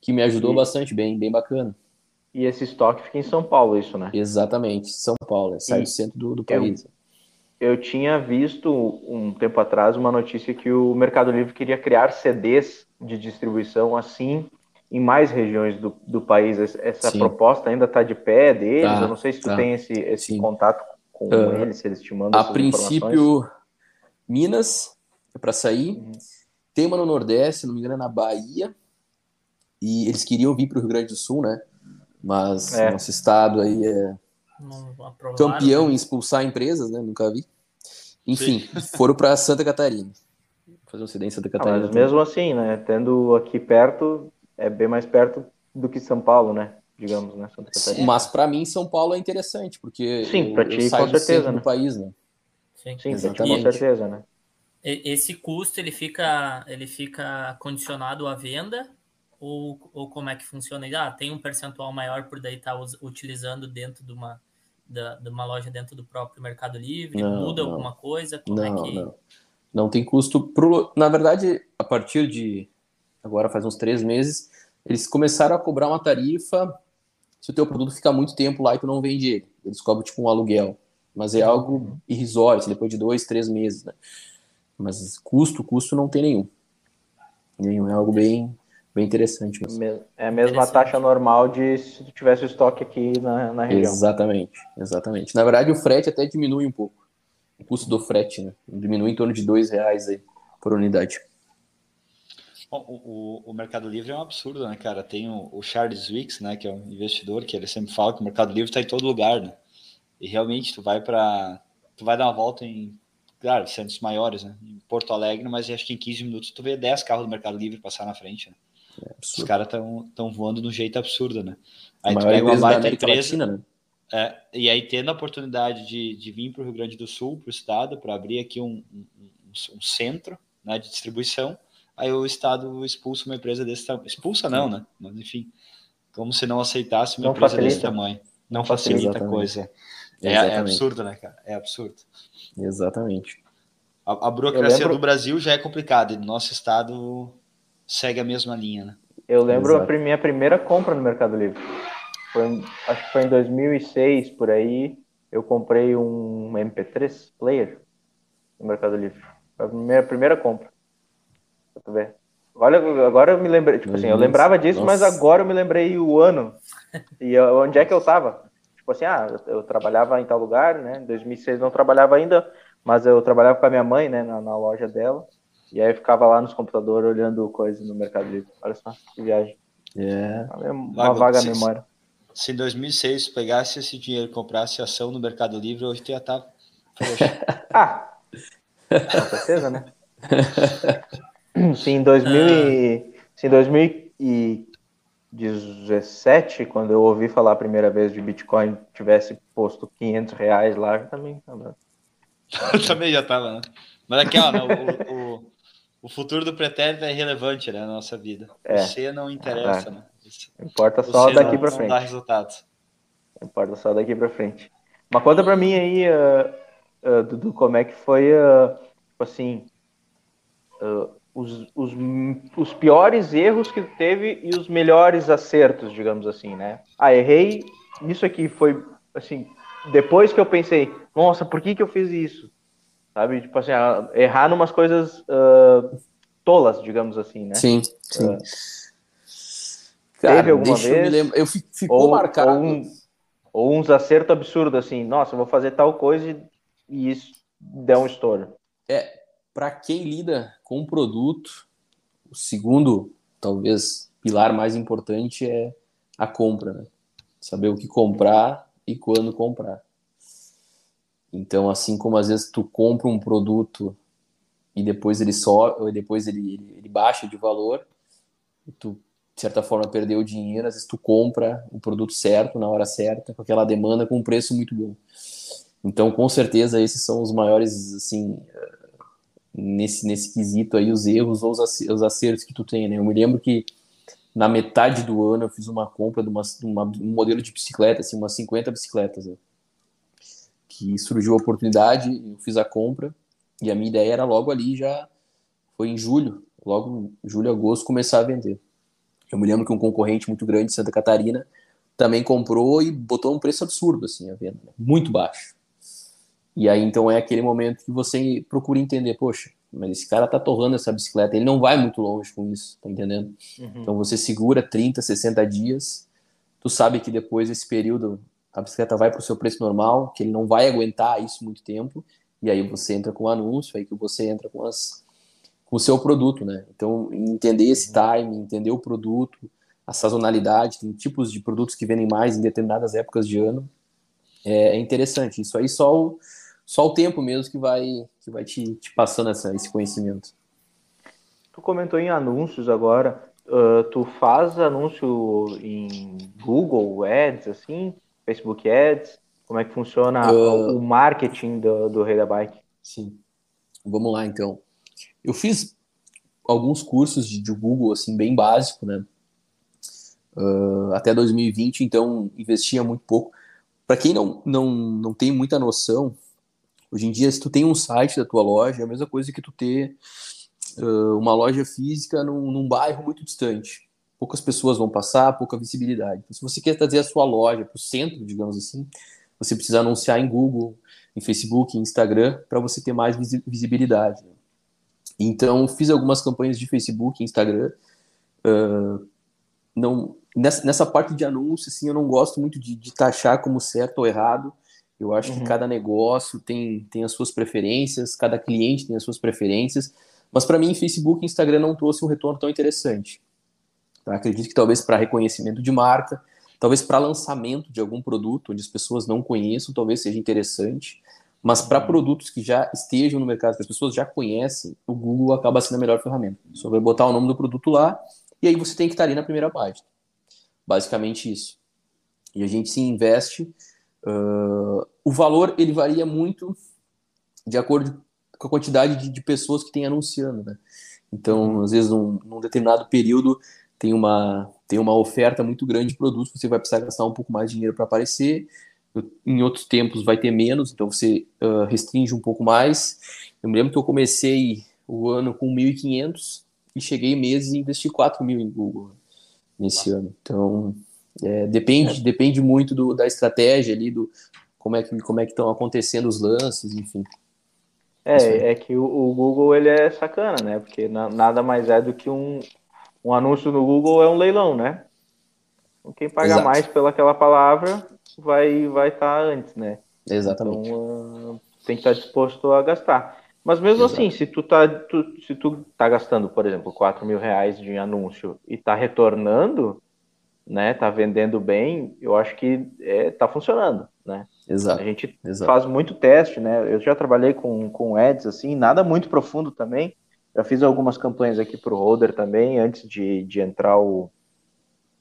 que me ajudou e, bastante, bem, bem bacana. E esse estoque fica em São Paulo, isso, né? Exatamente, São Paulo, é, sai e do centro do, do país. Eu tinha visto um tempo atrás uma notícia que o Mercado Livre queria criar CDs de distribuição assim em mais regiões do, do país. Essa Sim. proposta ainda está de pé deles? Tá, eu não sei se tu tá. tem esse, esse contato com uh, eles, se eles te mandam A princípio, Minas, é para sair. Uhum. Tem uma no Nordeste, não me engano, é na Bahia. E eles queriam vir para o Rio Grande do Sul, né? Mas é. nosso estado aí é campeão né? em expulsar empresas, né? Nunca vi. Enfim, Sim. <laughs> foram para Santa Catarina. Fazer um CD em Santa Catarina. Ah, mas mesmo assim, né? Tendo aqui perto, é bem mais perto do que São Paulo, né? digamos, né? Santa Catarina. Mas para mim São Paulo é interessante, porque Sim, para ti com certeza, né? do país, né? Sim, Sim exatamente. com certeza, né? Esse custo ele fica ele fica condicionado à venda ou, ou como é que funciona? Ah, tem um percentual maior por daí estar tá utilizando dentro de uma da, de uma loja dentro do próprio Mercado Livre? Não, muda não. alguma coisa? Como é não, é que... não. Não tem custo. Pro... Na verdade, a partir de agora faz uns três meses, eles começaram a cobrar uma tarifa se o teu produto ficar muito tempo lá e tu não vende ele. Eles cobram tipo um aluguel. Mas é algo irrisório, assim, depois de dois, três meses, né? Mas custo, custo não tem nenhum. Nenhum. É algo bem, bem interessante. Mesmo. É a mesma taxa normal de se tu tivesse estoque aqui na, na região. Exatamente, exatamente. Na verdade, o frete até diminui um pouco. O custo do frete, né? Diminui em torno de dois reais aí por unidade. Bom, o, o, Mercado Livre é um absurdo, né, cara? Tem o, o, Charles Wicks, né, que é um investidor, que ele sempre fala que o Mercado Livre está em todo lugar, né? E realmente, tu vai para tu vai dar uma volta em, claro, centros maiores, né? Em Porto Alegre, mas acho que em 15 minutos tu vê 10 carros do Mercado Livre passar na frente, né? É Os caras estão voando de um jeito absurdo, né? Aí tu pega uma baita empresa, Latina, né? É, e aí tendo a oportunidade de, de vir para o Rio Grande do Sul, para o estado, para abrir aqui um, um, um centro né, de distribuição, aí o Estado expulsa uma empresa desse tamanho. Expulsa não, né? Mas enfim, como se não aceitasse uma não empresa facilita. desse tamanho. Não facilita a coisa. É, é, absurdo, né, cara? É absurdo. Exatamente. A, a burocracia lembro... do Brasil já é complicada e no nosso estado segue a mesma linha, né? Eu lembro Exato. a minha primeira compra no Mercado Livre. Foi, acho que foi em 2006, por aí, eu comprei um MP3 player no Mercado Livre. Foi a minha primeira compra. Pra tu ver. Olha, agora eu me lembrei, tipo assim, eu lembrava disso, Nossa. mas agora eu me lembrei o ano <laughs> e onde é que eu tava. Tipo assim, ah, eu, trabalhava em tal lugar, né? Em 2006 não trabalhava ainda, mas eu trabalhava com a minha mãe, né, na, na loja dela. E aí eu ficava lá nos computadores olhando coisas no Mercado Livre. Olha só, que viagem. É. Uma vaga se, memória. Se em 2006 pegasse esse dinheiro e comprasse ação no Mercado Livre, hoje tu ia estar. Tá... <laughs> ah! Com certeza, né? <laughs> Se em, 2000 e, se em 2017, quando eu ouvi falar a primeira vez de Bitcoin, tivesse posto 500 reais lá, eu também tava. <laughs> também já tava, né? Mas aqui, ó, o, o, o, futuro do pretérito é irrelevante, né, na nossa vida. É. Você não interessa, é. né? Importa só daqui para frente. Dá. Importa só daqui para frente. Mas conta para mim aí, uh, uh, Dudu, como é que foi, uh, assim, os, os, os piores erros que teve e os melhores acertos, digamos assim, né? Ah, errei, isso aqui foi, assim, depois que eu pensei, nossa, por que que eu fiz isso? Sabe, tipo assim, errar numas coisas uh, tolas, digamos assim, né? Sim, sim. Uh, Cara, teve alguma vez? Eu, eu ficou ou, marcado. Ou, um, ou uns acertos absurdos, assim, nossa, eu vou fazer tal coisa e, e isso deu um estouro. É, para quem lida com o produto, o segundo, talvez, pilar mais importante é a compra, né? Saber o que comprar e quando comprar. Então, assim como às vezes tu compra um produto e depois ele só, depois ele, ele, ele baixa de valor, tu de certa forma perdeu dinheiro, às vezes tu compra o produto certo na hora certa, com aquela demanda com um preço muito bom. Então, com certeza esses são os maiores assim nesse, nesse quesito aí, os erros ou os acertos que tu tem, né? Eu me lembro que na metade do ano eu fiz uma compra de, uma, de uma, um modelo de bicicleta, assim, umas 50 bicicletas, né? Que surgiu a oportunidade, eu fiz a compra, e a minha ideia era logo ali já, foi em julho, logo julho, agosto, começar a vender. Eu me lembro que um concorrente muito grande de Santa Catarina também comprou e botou um preço absurdo, assim, a venda, né? muito baixo. E aí, então, é aquele momento que você procura entender, poxa, mas esse cara tá torrando essa bicicleta, ele não vai muito longe com isso, tá entendendo? Uhum. Então, você segura 30, 60 dias, tu sabe que depois desse período a bicicleta vai para o seu preço normal, que ele não vai aguentar isso muito tempo, e aí você entra com o anúncio, aí que você entra com, as, com o seu produto, né? Então, entender esse uhum. time, entender o produto, a sazonalidade, tem tipos de produtos que vendem mais em determinadas épocas de ano, é, é interessante. Isso aí só o só o tempo mesmo que vai, que vai te, te passando essa, esse conhecimento. Tu comentou em anúncios agora. uh, tu faz anúncio em Google Ads, assim, Facebook Ads? Como é que funciona uh, o marketing do, do Rei da Bike? Sim. Vamos lá, então. Eu fiz alguns cursos de, de Google, assim, bem básico, né? Uh, até 2020, então investia muito pouco. Para quem não, não, não tem muita noção, hoje em dia, se tu tem um site da tua loja, é a mesma coisa que tu ter uh, uma loja física num, num bairro muito distante. Poucas pessoas vão passar, pouca visibilidade. Então, se você quer trazer a sua loja para o centro, digamos assim, você precisa anunciar em Google, em Facebook, em Instagram, para você ter mais visibilidade. Então, fiz algumas campanhas de Facebook, Instagram. Uh, não, nessa, nessa parte de anúncio, assim, eu não gosto muito de, de taxar como certo ou errado. Eu acho uhum. que cada negócio tem, tem as suas preferências, cada cliente tem as suas preferências. Mas para mim, Facebook e Instagram não trouxe um retorno tão interessante. Tá? Acredito que talvez para reconhecimento de marca, talvez para lançamento de algum produto onde as pessoas não conheçam, talvez seja interessante. Mas para produtos que já estejam no mercado, que as pessoas já conhecem, o Google acaba sendo a melhor ferramenta. Só vai botar o nome do produto lá e aí você tem que estar ali na primeira página. Basicamente isso. E a gente se investe. Uh, o valor ele varia muito de acordo com a quantidade de, de pessoas que tem anunciando, né? Então, às vezes, num, num, determinado período tem uma, tem uma oferta muito grande de produtos, você vai precisar gastar um pouco mais de dinheiro para aparecer. Em outros tempos vai ter menos, então você uh, restringe um pouco mais. Eu me lembro que eu comecei o ano com 1.500 e cheguei meses e investi 4 mil em Google nesse ano. Então, é, depende, é. depende muito do, da estratégia ali, do como é que como é que estão acontecendo os lances, enfim. É, é que o, o, Google ele é sacana, né? Porque na, nada mais é do que um, um anúncio no Google é um leilão, né? Então, quem paga Exato. mais pelaquela palavra vai vai estar tá antes, né? Exatamente. Então, uh, tem que estar tá disposto a gastar. Mas mesmo Exato. assim, se tu tá, tu, se tu tá gastando, por exemplo, 4 mil reais de anúncio e tá retornando, né? Tá vendendo bem, eu acho que é, tá funcionando, né? Exato. A gente Exato. faz muito teste, né? Eu já trabalhei com, com ads, assim, nada muito profundo também. Já fiz algumas campanhas aqui para o Holder também, antes de, de entrar o,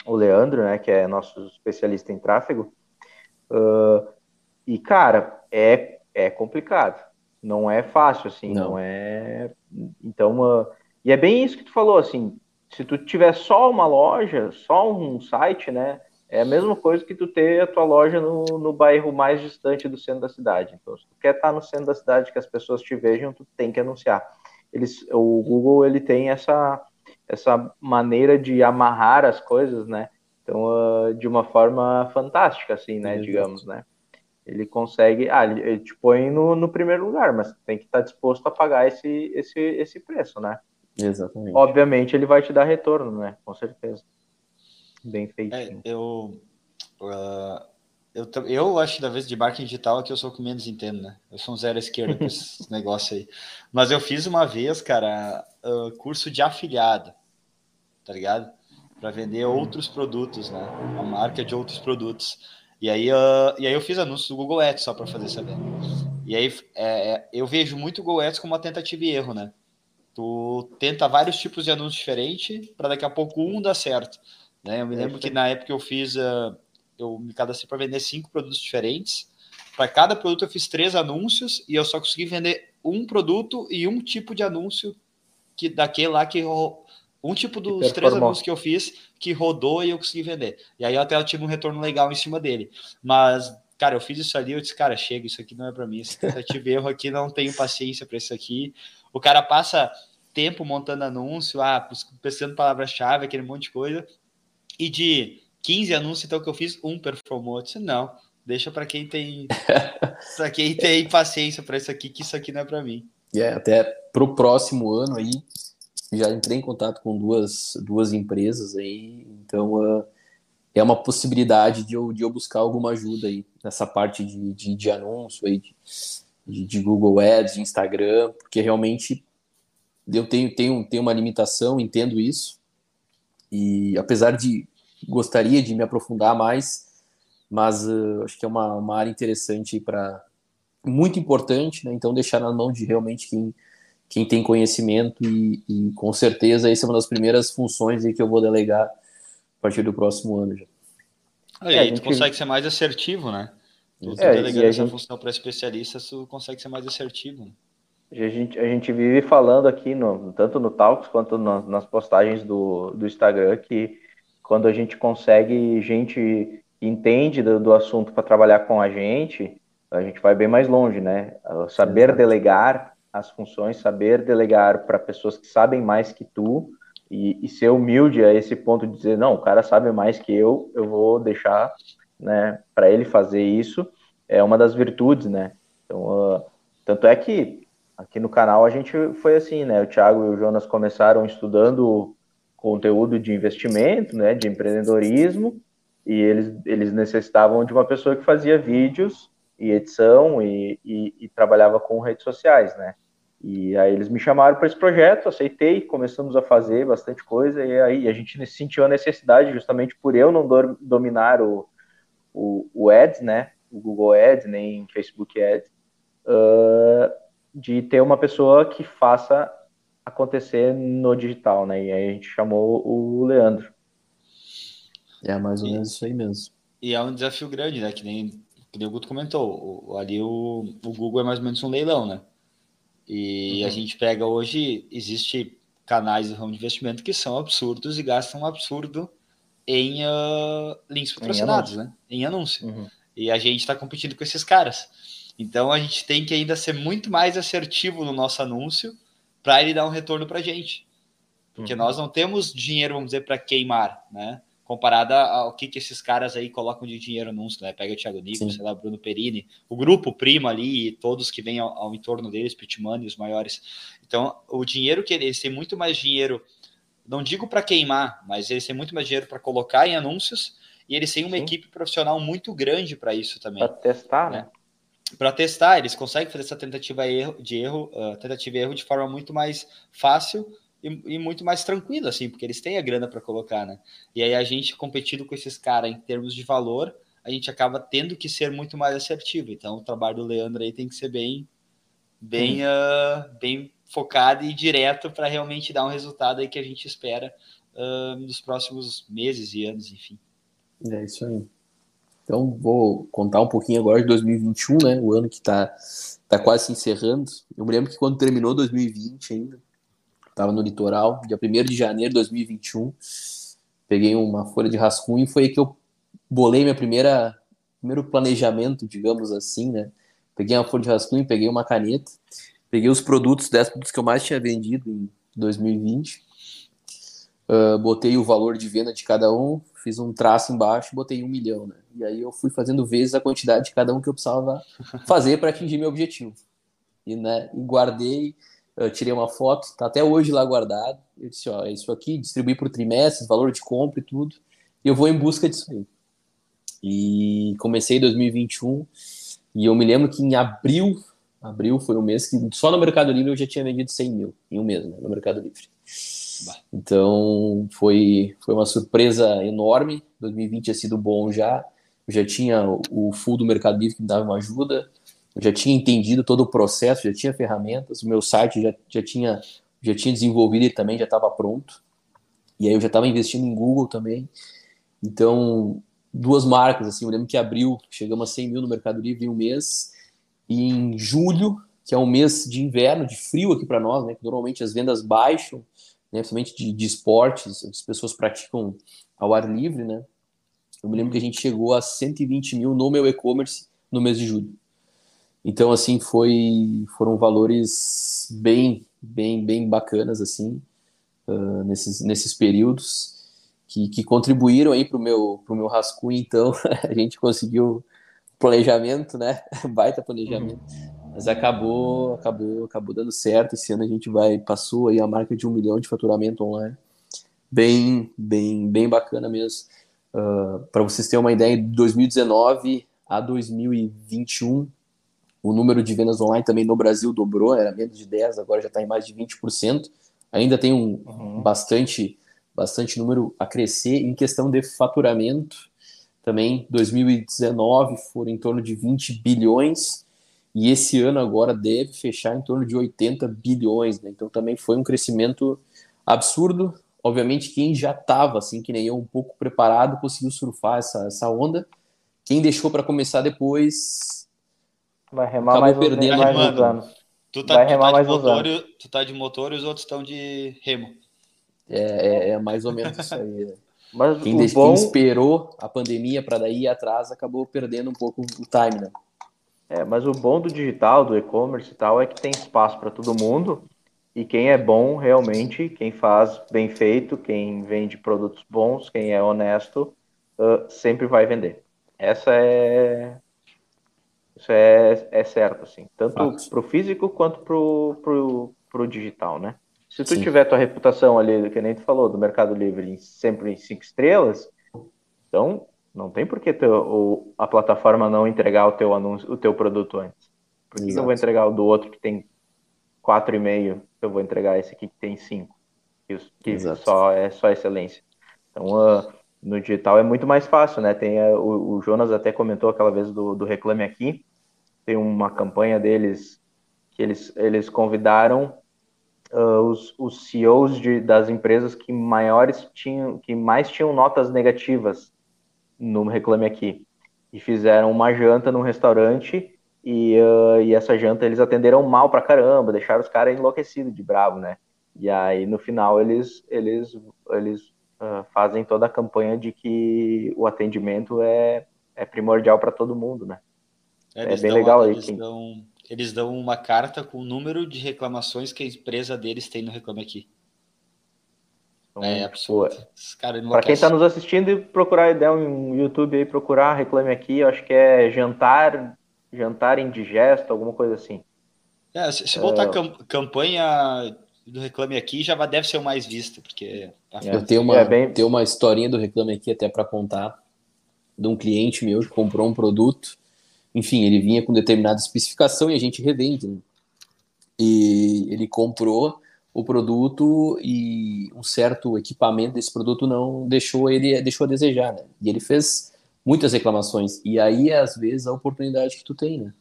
o Leandro, né? Que é nosso especialista em tráfego. Uh, e, cara, é, é complicado. Não é fácil, assim, não, não é. Então, uh, e é bem isso que tu falou, assim. Se tu tiver só uma loja, só um site, né? É a mesma coisa que tu ter a tua loja no, no bairro mais distante do centro da cidade. Então, se tu quer estar no centro da cidade que as pessoas te vejam, tu tem que anunciar. Eles, o Google ele tem essa, essa maneira de amarrar as coisas, né? Então, uh, de uma forma fantástica, assim, né? Digamos, né? Ele consegue, ah, ele, ele te põe no, no primeiro lugar, mas tem que estar disposto a pagar esse, esse, esse preço, né? Exatamente. Obviamente ele vai te dar retorno, né? Com certeza bem feitinho. É, eu, uh, eu, eu acho da vez de marketing digital que eu sou o que menos entendo, né? Eu sou um zero esquerda com esse <laughs> negócio aí. Mas eu fiz uma vez, cara, uh, curso de afiliado, tá ligado? Para vender uhum. outros produtos, né? A marca de outros produtos. E aí, uh, e aí eu fiz anúncios do Google Ads só para fazer saber. E aí é, é, eu vejo muito o Google Ads como uma tentativa e erro, né? Tu tenta vários tipos de anúncios diferentes para daqui a pouco um dar certo. Né? Eu me lembro que na época eu fiz, uh, eu me cadastrei para vender cinco produtos diferentes. Para cada produto eu fiz três anúncios e eu só consegui vender um produto e um tipo de anúncio que daquele lá que um tipo dos três anúncios que eu fiz que rodou e eu consegui vender. E aí eu até tive um retorno legal em cima dele. Mas, cara, eu fiz isso ali, eu disse, cara, chega, isso aqui não é para mim, esse tentativa erro aqui, não tenho paciência para isso aqui. O cara passa tempo montando anúncio, ah, pesquisando palavra-chave, aquele monte de coisa, e de 15 anúncios então que eu fiz, um performou. Eu disse, não, deixa para quem tem <laughs> para quem tem paciência para isso aqui, que isso aqui não é para mim. É, yeah, até pro próximo ano aí, já entrei em contato com duas, duas empresas aí, então uh, é uma possibilidade de eu, de eu buscar alguma ajuda aí nessa parte de, de, de anúncio aí, de, de, Google Ads, de Instagram, porque realmente eu tenho, tenho, tenho uma limitação, entendo isso, e apesar de gostaria de me aprofundar mais, mas uh, acho que é uma, uma área interessante para muito importante, né? Então deixar na mão de realmente quem quem tem conhecimento e, e, com certeza essa é uma das primeiras funções que eu vou delegar a partir do próximo ano já. Aí, é, gente... tu consegue ser mais assertivo, né? Tu é, delegando essa gente... função para especialistas, tu consegue ser mais assertivo. Né? A gente, a gente vive falando aqui, no, tanto no Talks quanto no, nas postagens do, do Instagram, que quando a gente consegue gente que entende do, do assunto para trabalhar com a gente, a gente vai bem mais longe, né? Saber delegar as funções, saber delegar para pessoas que sabem mais que tu e, e, ser humilde a esse ponto de dizer, não, o cara sabe mais que eu, eu vou deixar, né, para ele fazer isso, é uma das virtudes, né? Então, uh, tanto é que aqui no canal a gente foi assim, né? O Thiago e o Jonas começaram estudando conteúdo de investimento, né, de empreendedorismo, e eles, eles necessitavam de uma pessoa que fazia vídeos e edição e, e, e trabalhava com redes sociais, né? E aí eles me chamaram para esse projeto, aceitei, começamos a fazer bastante coisa, e aí a gente sentiu a necessidade, justamente por eu não do, dominar o, o, o, Ads, né? O Google Ads, nem Facebook Ads, uh, de ter uma pessoa que faça acontecer no digital, né? E aí a gente chamou o Leandro. É mais ou menos isso aí mesmo. E é um desafio grande, né? Que nem, que nem o Guto comentou. O, ali o, o Google é mais ou menos um leilão, né? E uhum. a gente pega hoje, existe canais de ramo de investimento que são absurdos e gastam um absurdo em uh, links patrocinados, em né? Em anúncio. Uhum. E a gente está competindo com esses caras. Então a gente tem que ainda ser muito mais assertivo no nosso anúncio para ele dar um retorno para a gente. Porque uhum. nós não temos dinheiro, vamos dizer, para queimar, né? comparada ao que, que esses caras aí colocam de dinheiro anúncio, né? Pega o Thiago Nico, sei lá, Bruno Perini, o grupo primo ali e todos que vêm ao, ao entorno deles, Pitman os maiores. Então, o dinheiro que eles têm muito mais dinheiro, não digo para queimar, mas eles têm muito mais dinheiro para colocar em anúncios e eles têm uma Sim. equipe profissional muito grande para isso também. Para testar, né? né? Para testar, eles conseguem fazer essa tentativa de erro, uh, tentativa e erro de forma muito mais fácil e, e, muito mais tranquilo, assim, porque eles têm a grana para colocar, né? E aí a gente competindo com esses caras em termos de valor, a gente acaba tendo que ser muito mais assertivo. Então o trabalho do Leandro aí tem que ser bem, bem, uh, bem focado e direto para realmente dar um resultado aí que a gente espera uh, nos próximos meses e anos, enfim. É isso aí. Então vou contar um pouquinho agora de 2021, né? O ano que está tá quase se encerrando. Eu me lembro que quando terminou 2020 ainda, estava no litoral, dia 1 de janeiro de 2021. Peguei uma folha de rascunho e foi aí que eu bolei minha primeira primeiro planejamento, digamos assim, né? Peguei uma folha de rascunho, peguei uma caneta, peguei os produtos, 10 produtos que eu mais tinha vendido em 2020, uh, ah, botei o valor de venda de cada um, fiz um traço embaixo, botei um milhão, né? E aí eu fui fazendo vezes a quantidade de cada um que eu precisava <laughs> fazer para atingir meu objetivo. E, né, e guardei eu tirei uma foto, tá até hoje lá guardado. Eu disse, ó, é isso aqui, distribuí por trimestres, valor de compra e tudo. E eu vou em busca disso aí. E comecei em 2021 e eu me lembro que em abril, abril foi um mês que só no Mercado Livre eu já tinha vendido 100 mil em um mês, né, no Mercado Livre. Então foi, foi uma surpresa enorme. 2020 tinha sido bom já. Eu já tinha o full do Mercado Livre que me dava uma ajuda eu já tinha entendido todo o processo, já tinha ferramentas, o meu site já, já, tinha, já tinha desenvolvido e também já estava pronto. E aí eu já estava investindo em Google também. Então, duas marcas, assim, eu lembro que abril, chegamos a 100 mil no Mercado Livre em um mês, e em julho, que é um mês de inverno, de frio aqui para nós, né, que normalmente as vendas baixam, né, principalmente de, de esportes, as pessoas praticam ao ar livre, né, eu me lembro que a gente chegou a 120 mil no meu e-commerce no mês de julho. Então, assim, foi, foram valores bem, bem, bem bacanas, assim, uh, nesses, nesses períodos, que, que contribuíram aí para o meu, pro meu rascunho, então, <laughs> a gente conseguiu planejamento, né, <laughs> baita planejamento, uhum. Mas acabou, acabou, acabou dando certo, esse ano a gente vai, passou aí a marca de um milhão de faturamento online, bem, bem, bem bacana mesmo, uh, para vocês terem uma ideia, de 2019 a 2021, o número de vendas online também no Brasil dobrou, era menos de 10, agora já está em mais de 20%. Ainda tem um uhum. bastante, bastante número a crescer. Em questão de faturamento, também 2019 foram em torno de 20 bilhões e esse ano agora deve fechar em torno de 80 bilhões, né? Então também foi um crescimento absurdo. Obviamente quem já estava assim que nem eu um pouco preparado conseguiu surfar essa, essa onda. Quem deixou para começar depois vai remar mais, perdendo mais uns anos. Tu tá, vai remar tu tá mais motor, anos. Tu tá de motor e os outros estão de remo. É, é, é, mais ou menos isso aí. Né? Mas quem, o bom... quem esperou a pandemia para daí ir atrás acabou perdendo um pouco o time, né? É, mas o bom do digital, do e-commerce e tal, é que tem espaço para todo mundo. E quem é bom realmente, quem faz bem feito, quem vende produtos bons, quem é honesto, uh, sempre vai vender. Essa é. Isso é, é certo, assim. Tanto para o físico quanto para o digital, né? Se tu Sim. tiver tua reputação ali, que nem tu falou, do Mercado Livre sempre em cinco estrelas, então não tem por que teu, a plataforma não entregar o teu anúncio, o teu produto antes. Por que eu vou entregar o do outro que tem 4,5? Eu vou entregar esse aqui que tem 5. Que só é só excelência. Então, uh, no digital é muito mais fácil, né? Tem uh, o, o, Jonas até comentou aquela vez do, do Reclame Aqui. Tem uma campanha deles que eles, eles convidaram uh, os, os CEOs de, das empresas que maiores tinham, que mais tinham notas negativas no Reclame Aqui. E fizeram uma janta num restaurante e, uh, e essa janta eles atenderam mal pra caramba, deixaram os caras enlouquecidos de bravo, né? E aí no final eles, eles, eles uh, fazem toda a campanha de que o atendimento é, é primordial para todo mundo, né? É, é bem legal aí. Eles, eles dão uma carta com o número de reclamações que a empresa deles tem no Reclame Aqui. Então, é absurdo. Para quem está nos assistindo, procurar ideia um YouTube aí, procurar, reclame aqui, eu acho que é jantar, jantar indigesto, alguma coisa assim. É, se, se botar é... campanha do Reclame Aqui, já deve ser o mais visto, porque... Tá eu tenho uma, é bem... tenho uma historinha do Reclame Aqui até para contar, de um cliente meu que comprou um produto, enfim, ele vinha com determinada especificação e a gente revende, né? E ele comprou o produto e um certo equipamento desse produto não deixou ele deixou a desejar, né? E ele fez muitas reclamações. E aí, às vezes, a oportunidade que tu tem, né?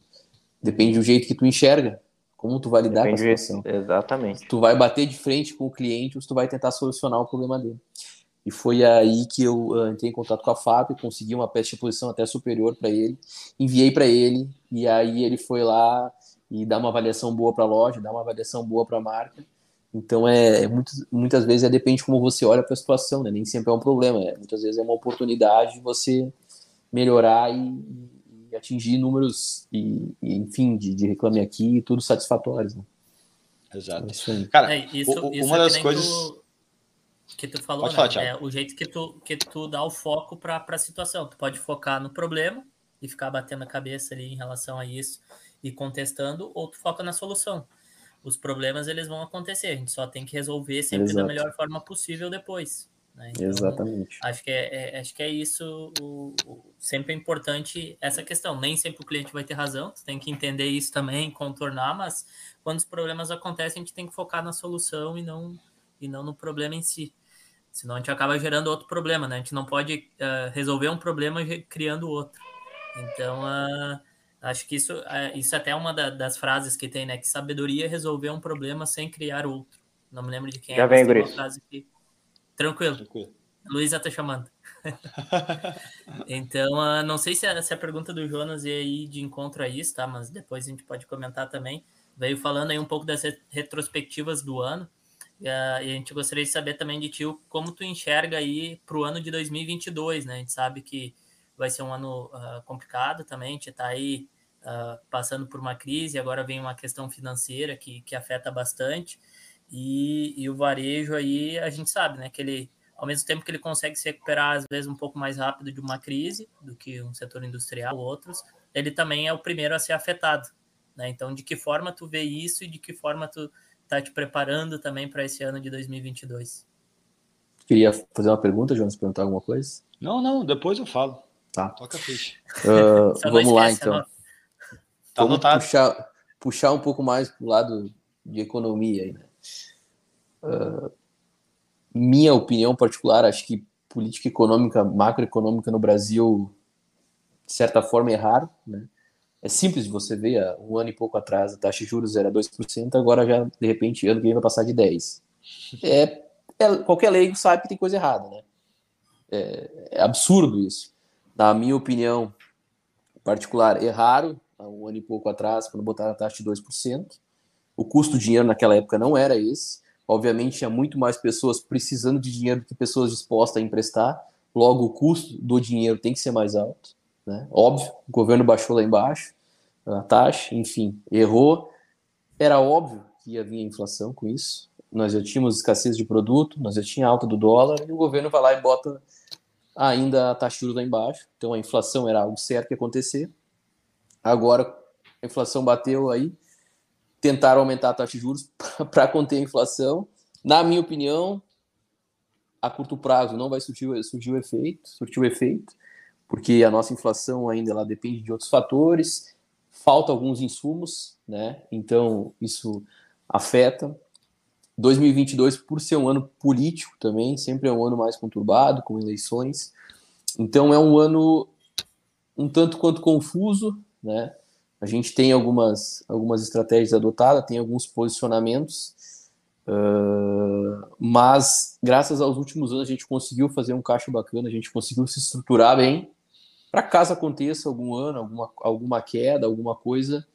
Depende do jeito que tu enxerga, como tu vai lidar Depende com a situação. Exatamente. Se tu vai bater de frente com o cliente ou se tu vai tentar solucionar o problema dele. E foi aí que eu uh, entrei em contato com a FAP, consegui uma peça de posição até superior para ele, enviei para ele, e aí ele foi lá e dá uma avaliação boa para a loja, dá uma avaliação boa para a marca, então, é, é muito, muitas vezes é, depende de como você olha para a situação, né? Nem sempre é um problema, é, muitas vezes é uma oportunidade de você melhorar e, e atingir números, e, e enfim, de, de, reclame aqui, tudo satisfatórios, né? Exato. É Cara, é, isso, o, isso uma das coisas... Tu, que tu falou, né? falar, é o jeito que tu, que tu dá o foco para a situação. Tu pode focar no problema e ficar batendo a cabeça ali em relação a isso e contestando, ou tu foca na solução os problemas eles vão acontecer, a gente só tem que resolver sempre Exato. da melhor forma possível depois. Né? Então, Exatamente. Acho que é, é, acho que é isso. O, o, sempre é importante essa questão. Nem sempre o cliente vai ter razão, você tem que entender isso também, contornar, mas quando os problemas acontecem, a gente tem que focar na solução e não, e não no problema em si. Senão a gente acaba gerando outro problema, né? A gente não pode uh, resolver um problema criando outro. Então, uh, Acho que isso, é, isso até é uma da, das frases que tem, né? Que sabedoria é resolver um problema sem criar outro. Não me lembro de quem Já é. Já vem, Gris. Que... Tranquilo. Tranquilo. Luísa tá chamando. <laughs> então, uh, não sei se a, se a pergunta do Jonas ia ir de encontro a isso, tá? Mas depois a gente pode comentar também. Veio falando aí um pouco das retrospectivas do ano. Uh, e a gente gostaria de saber também de ti como tu enxerga aí para o ano de 2022, né? A gente sabe que vai ser um ano uh, complicado também, a gente está aí uh, passando por uma crise, agora vem uma questão financeira que, que afeta bastante, e, e o varejo aí, a gente sabe, né, que ele, ao mesmo tempo que ele consegue se recuperar, às vezes, um pouco mais rápido de uma crise do que um setor industrial ou outros, ele também é o primeiro a ser afetado, né, então de que forma tu vê isso e de que forma tu está te preparando também para esse ano de 2022? Queria fazer uma pergunta, Jonas, perguntar alguma coisa? Não, não, depois eu falo. Tá. Toca ficha. <laughs> Uh, vamos lá, então. Tá vamos puxar, puxar um pouco mais para o lado de economia. Aí, né? uh, minha opinião particular, acho que política econômica, macroeconômica no Brasil, de certa forma, é raro. Né? é simples de você ver, um ano e pouco atrás a taxa de juros era 2%, agora já, de repente, ano que vem vai passar de 10%. É, é, qualquer leigo sabe que tem coisa errada, né? É, é absurdo isso. Na minha opinião particular, erraram, há um ano e pouco atrás, quando botaram a taxa de 2%. O custo do dinheiro naquela época não era esse. Obviamente, tinha muito mais pessoas precisando de dinheiro do que pessoas dispostas a emprestar. Logo, o custo do dinheiro tem que ser mais alto. Né? Óbvio, o governo baixou lá embaixo a taxa, enfim, errou. Era óbvio que ia vir a inflação com isso. Nós já tínhamos escassez de produto, nós já tínhamos alta do dólar, e o governo vai lá e bota ainda a taxa de juros lá embaixo. Então a inflação era algo certo que ia acontecer. Agora a inflação bateu aí, tentaram aumentar a taxa de juros <laughs> para conter a inflação. Na minha opinião, a curto prazo não vai surtir o efeito, surtir o efeito porque a nossa inflação ainda ela depende de outros fatores, falta alguns insumos, né? Então isso afeta. 2022, por ser um ano político também, sempre é um ano mais conturbado, com eleições. Então é um ano um tanto quanto confuso, né? A gente tem algumas, algumas estratégias adotadas, tem alguns posicionamentos, uh, mas graças aos últimos anos a gente conseguiu fazer um caixa bacana, a gente conseguiu se estruturar bem, para caso aconteça algum ano, alguma, alguma queda, alguma coisa,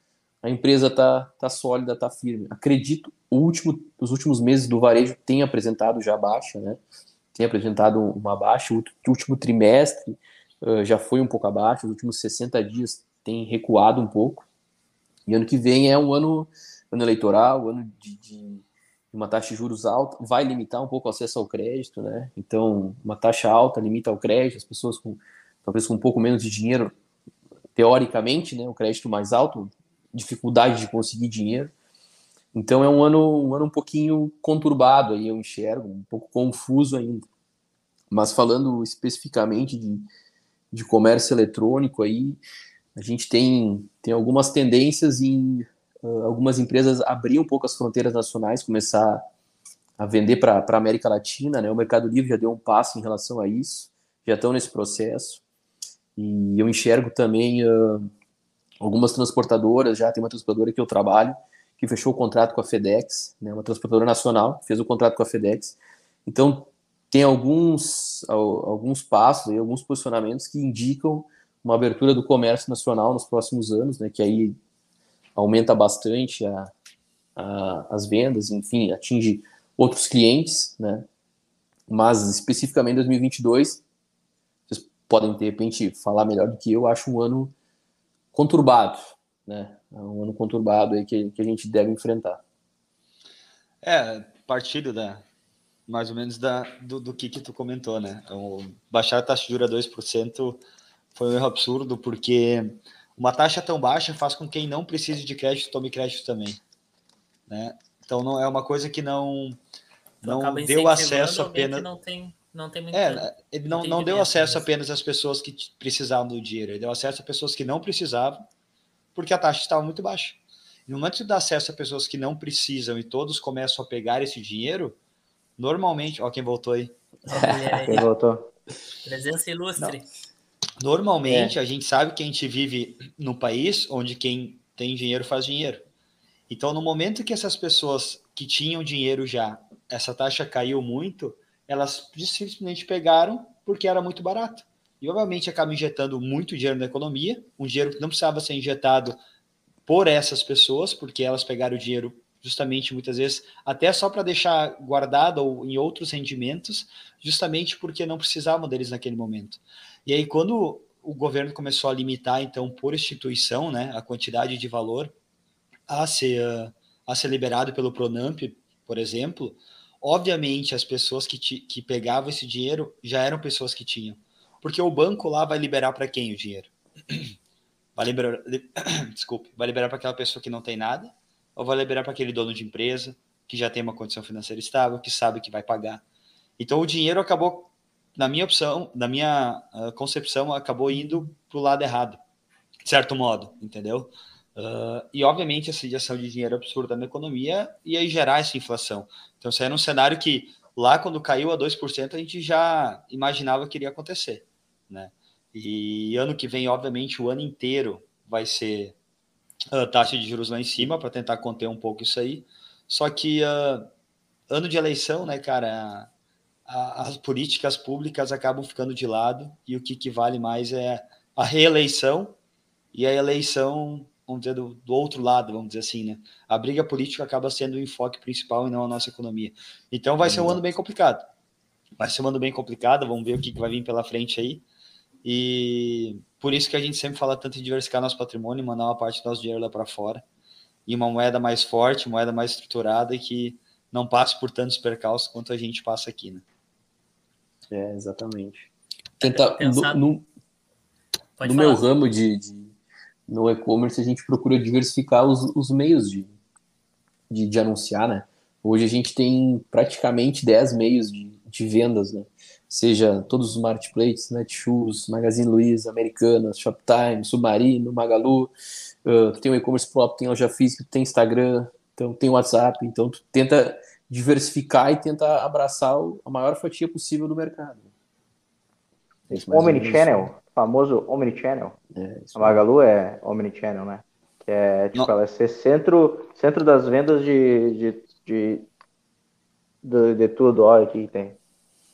a empresa está tá sólida, está firme. Acredito, último, os últimos meses do varejo tem apresentado já baixa, né? Tem apresentado uma baixa. O último trimestre uh, já foi um pouco abaixo, os últimos 60 dias tem recuado um pouco. E ano que vem é um ano, ano eleitoral, ano de, de uma taxa de juros alta, vai limitar um pouco o acesso ao crédito, né? Então, uma taxa alta limita o crédito, as pessoas com talvez com um pouco menos de dinheiro, teoricamente, né, o crédito mais alto, dificuldade de conseguir dinheiro. Então é um ano, um ano um pouquinho conturbado aí, eu enxergo, um pouco confuso ainda. Mas falando especificamente de, de comércio eletrônico aí, a gente tem, tem algumas tendências em uh, algumas empresas abrir um pouco as fronteiras nacionais, começar a vender para a América Latina, né? O Mercado Livre já deu um passo em relação a isso, já estão nesse processo. E eu enxergo também uh, algumas transportadoras, já tem uma transportadora que eu trabalho, que fechou o contrato com a FedEx, né, uma transportadora nacional, fez o contrato com a FedEx. Então, tem alguns, alguns passos, alguns posicionamentos que indicam uma abertura do comércio nacional nos próximos anos, né, que aí aumenta bastante a, a, as vendas, enfim, atinge outros clientes, né, mas especificamente em 2022 podem, de repente, falar melhor do que eu, acho um ano conturbado, né? É um ano conturbado aí que, que a gente deve enfrentar. É, partido da, mais ou menos da, do, do que que tu comentou, né? Então, baixar a taxa de juros a 2% foi um erro absurdo, porque uma taxa tão baixa faz com que quem não precise de crédito tome crédito também, né? Então, não é uma coisa que não, não deu acesso apenas... Não tem não tem muito. É, ele não, não deu acesso apenas às pessoas que precisavam do dinheiro, ele deu acesso a pessoas que não precisavam, porque a taxa estava muito baixa. No momento que dá acesso a pessoas que não precisam e todos começam a pegar esse dinheiro, normalmente. Ó, quem voltou aí. quem voltou? Presença ilustre. Não. Normalmente, é. a gente sabe que a gente vive num país onde quem tem dinheiro faz dinheiro. Então, no momento que essas pessoas que tinham dinheiro já, essa taxa caiu muito, elas simplesmente pegaram porque era muito barato. E obviamente acaba injetando muito dinheiro na economia, um dinheiro que não precisava ser injetado por essas pessoas, porque elas pegaram o dinheiro justamente muitas vezes até só para deixar guardado ou em outros rendimentos, justamente porque não precisavam deles naquele momento. E aí quando o governo começou a limitar então por instituição, né, a quantidade de valor a ser a ser liberado pelo Pronamp, por exemplo, Obviamente, as pessoas que, te, que pegavam esse dinheiro já eram pessoas que tinham. Porque o banco lá vai liberar para quem o dinheiro? <clears throat> Vai liberar, <clears throat> desculpe, vai liberar para aquela pessoa que não tem nada? Ou vai liberar para aquele dono de empresa que já tem uma condição financeira estável, que sabe que vai pagar? Então, o dinheiro acabou, na minha opção, na minha uh, concepção, acabou indo para o lado errado, de certo modo, entendeu? Uh, e, obviamente, essa injeção de dinheiro absurda na economia ia gerar essa inflação. Então, isso era um cenário que, lá quando caiu a 2%, a gente já imaginava que iria acontecer. Né? E ano que vem, obviamente, o ano inteiro vai ser a taxa de juros lá em cima para tentar conter um pouco isso aí. Só que uh, ano de eleição, né, cara, a, as políticas públicas acabam ficando de lado e o que, que vale mais é a reeleição e a eleição, vamos dizer, do, do, outro lado, vamos dizer assim, né? A briga política acaba sendo o enfoque principal e não a nossa economia. Então vai ser um ano bem complicado. Vai ser um ano bem complicado, vamos ver o que, que vai vir pela frente aí. E por isso que a gente sempre fala tanto em diversificar nosso patrimônio, mandar uma parte do nosso dinheiro lá para fora. E uma moeda mais forte, moeda mais estruturada e que não passe por tantos percalços quanto a gente passa aqui, né? É, exatamente. Tentar, no, no, no meu ramo de, de no e-commerce, a gente procura diversificar os, os meios de, de, de, anunciar, né? Hoje a gente tem praticamente 10 meios de, de vendas, né? Seja todos os marketplaces, Netshoes, Magazine Luiza, Americanas, Shoptime, Submarino, Magalu, uh, tem o e-commerce próprio, tem loja física, tem Instagram, então tem WhatsApp, então tu tenta diversificar e tentar abraçar a maior fatia possível do mercado. É Omnichannel, famoso Omnichannel. É, a Magalu é Omnichannel, né? Que é, tipo, ela é ser centro, centro das vendas de, de, de, de, de tudo. Olha aqui tem.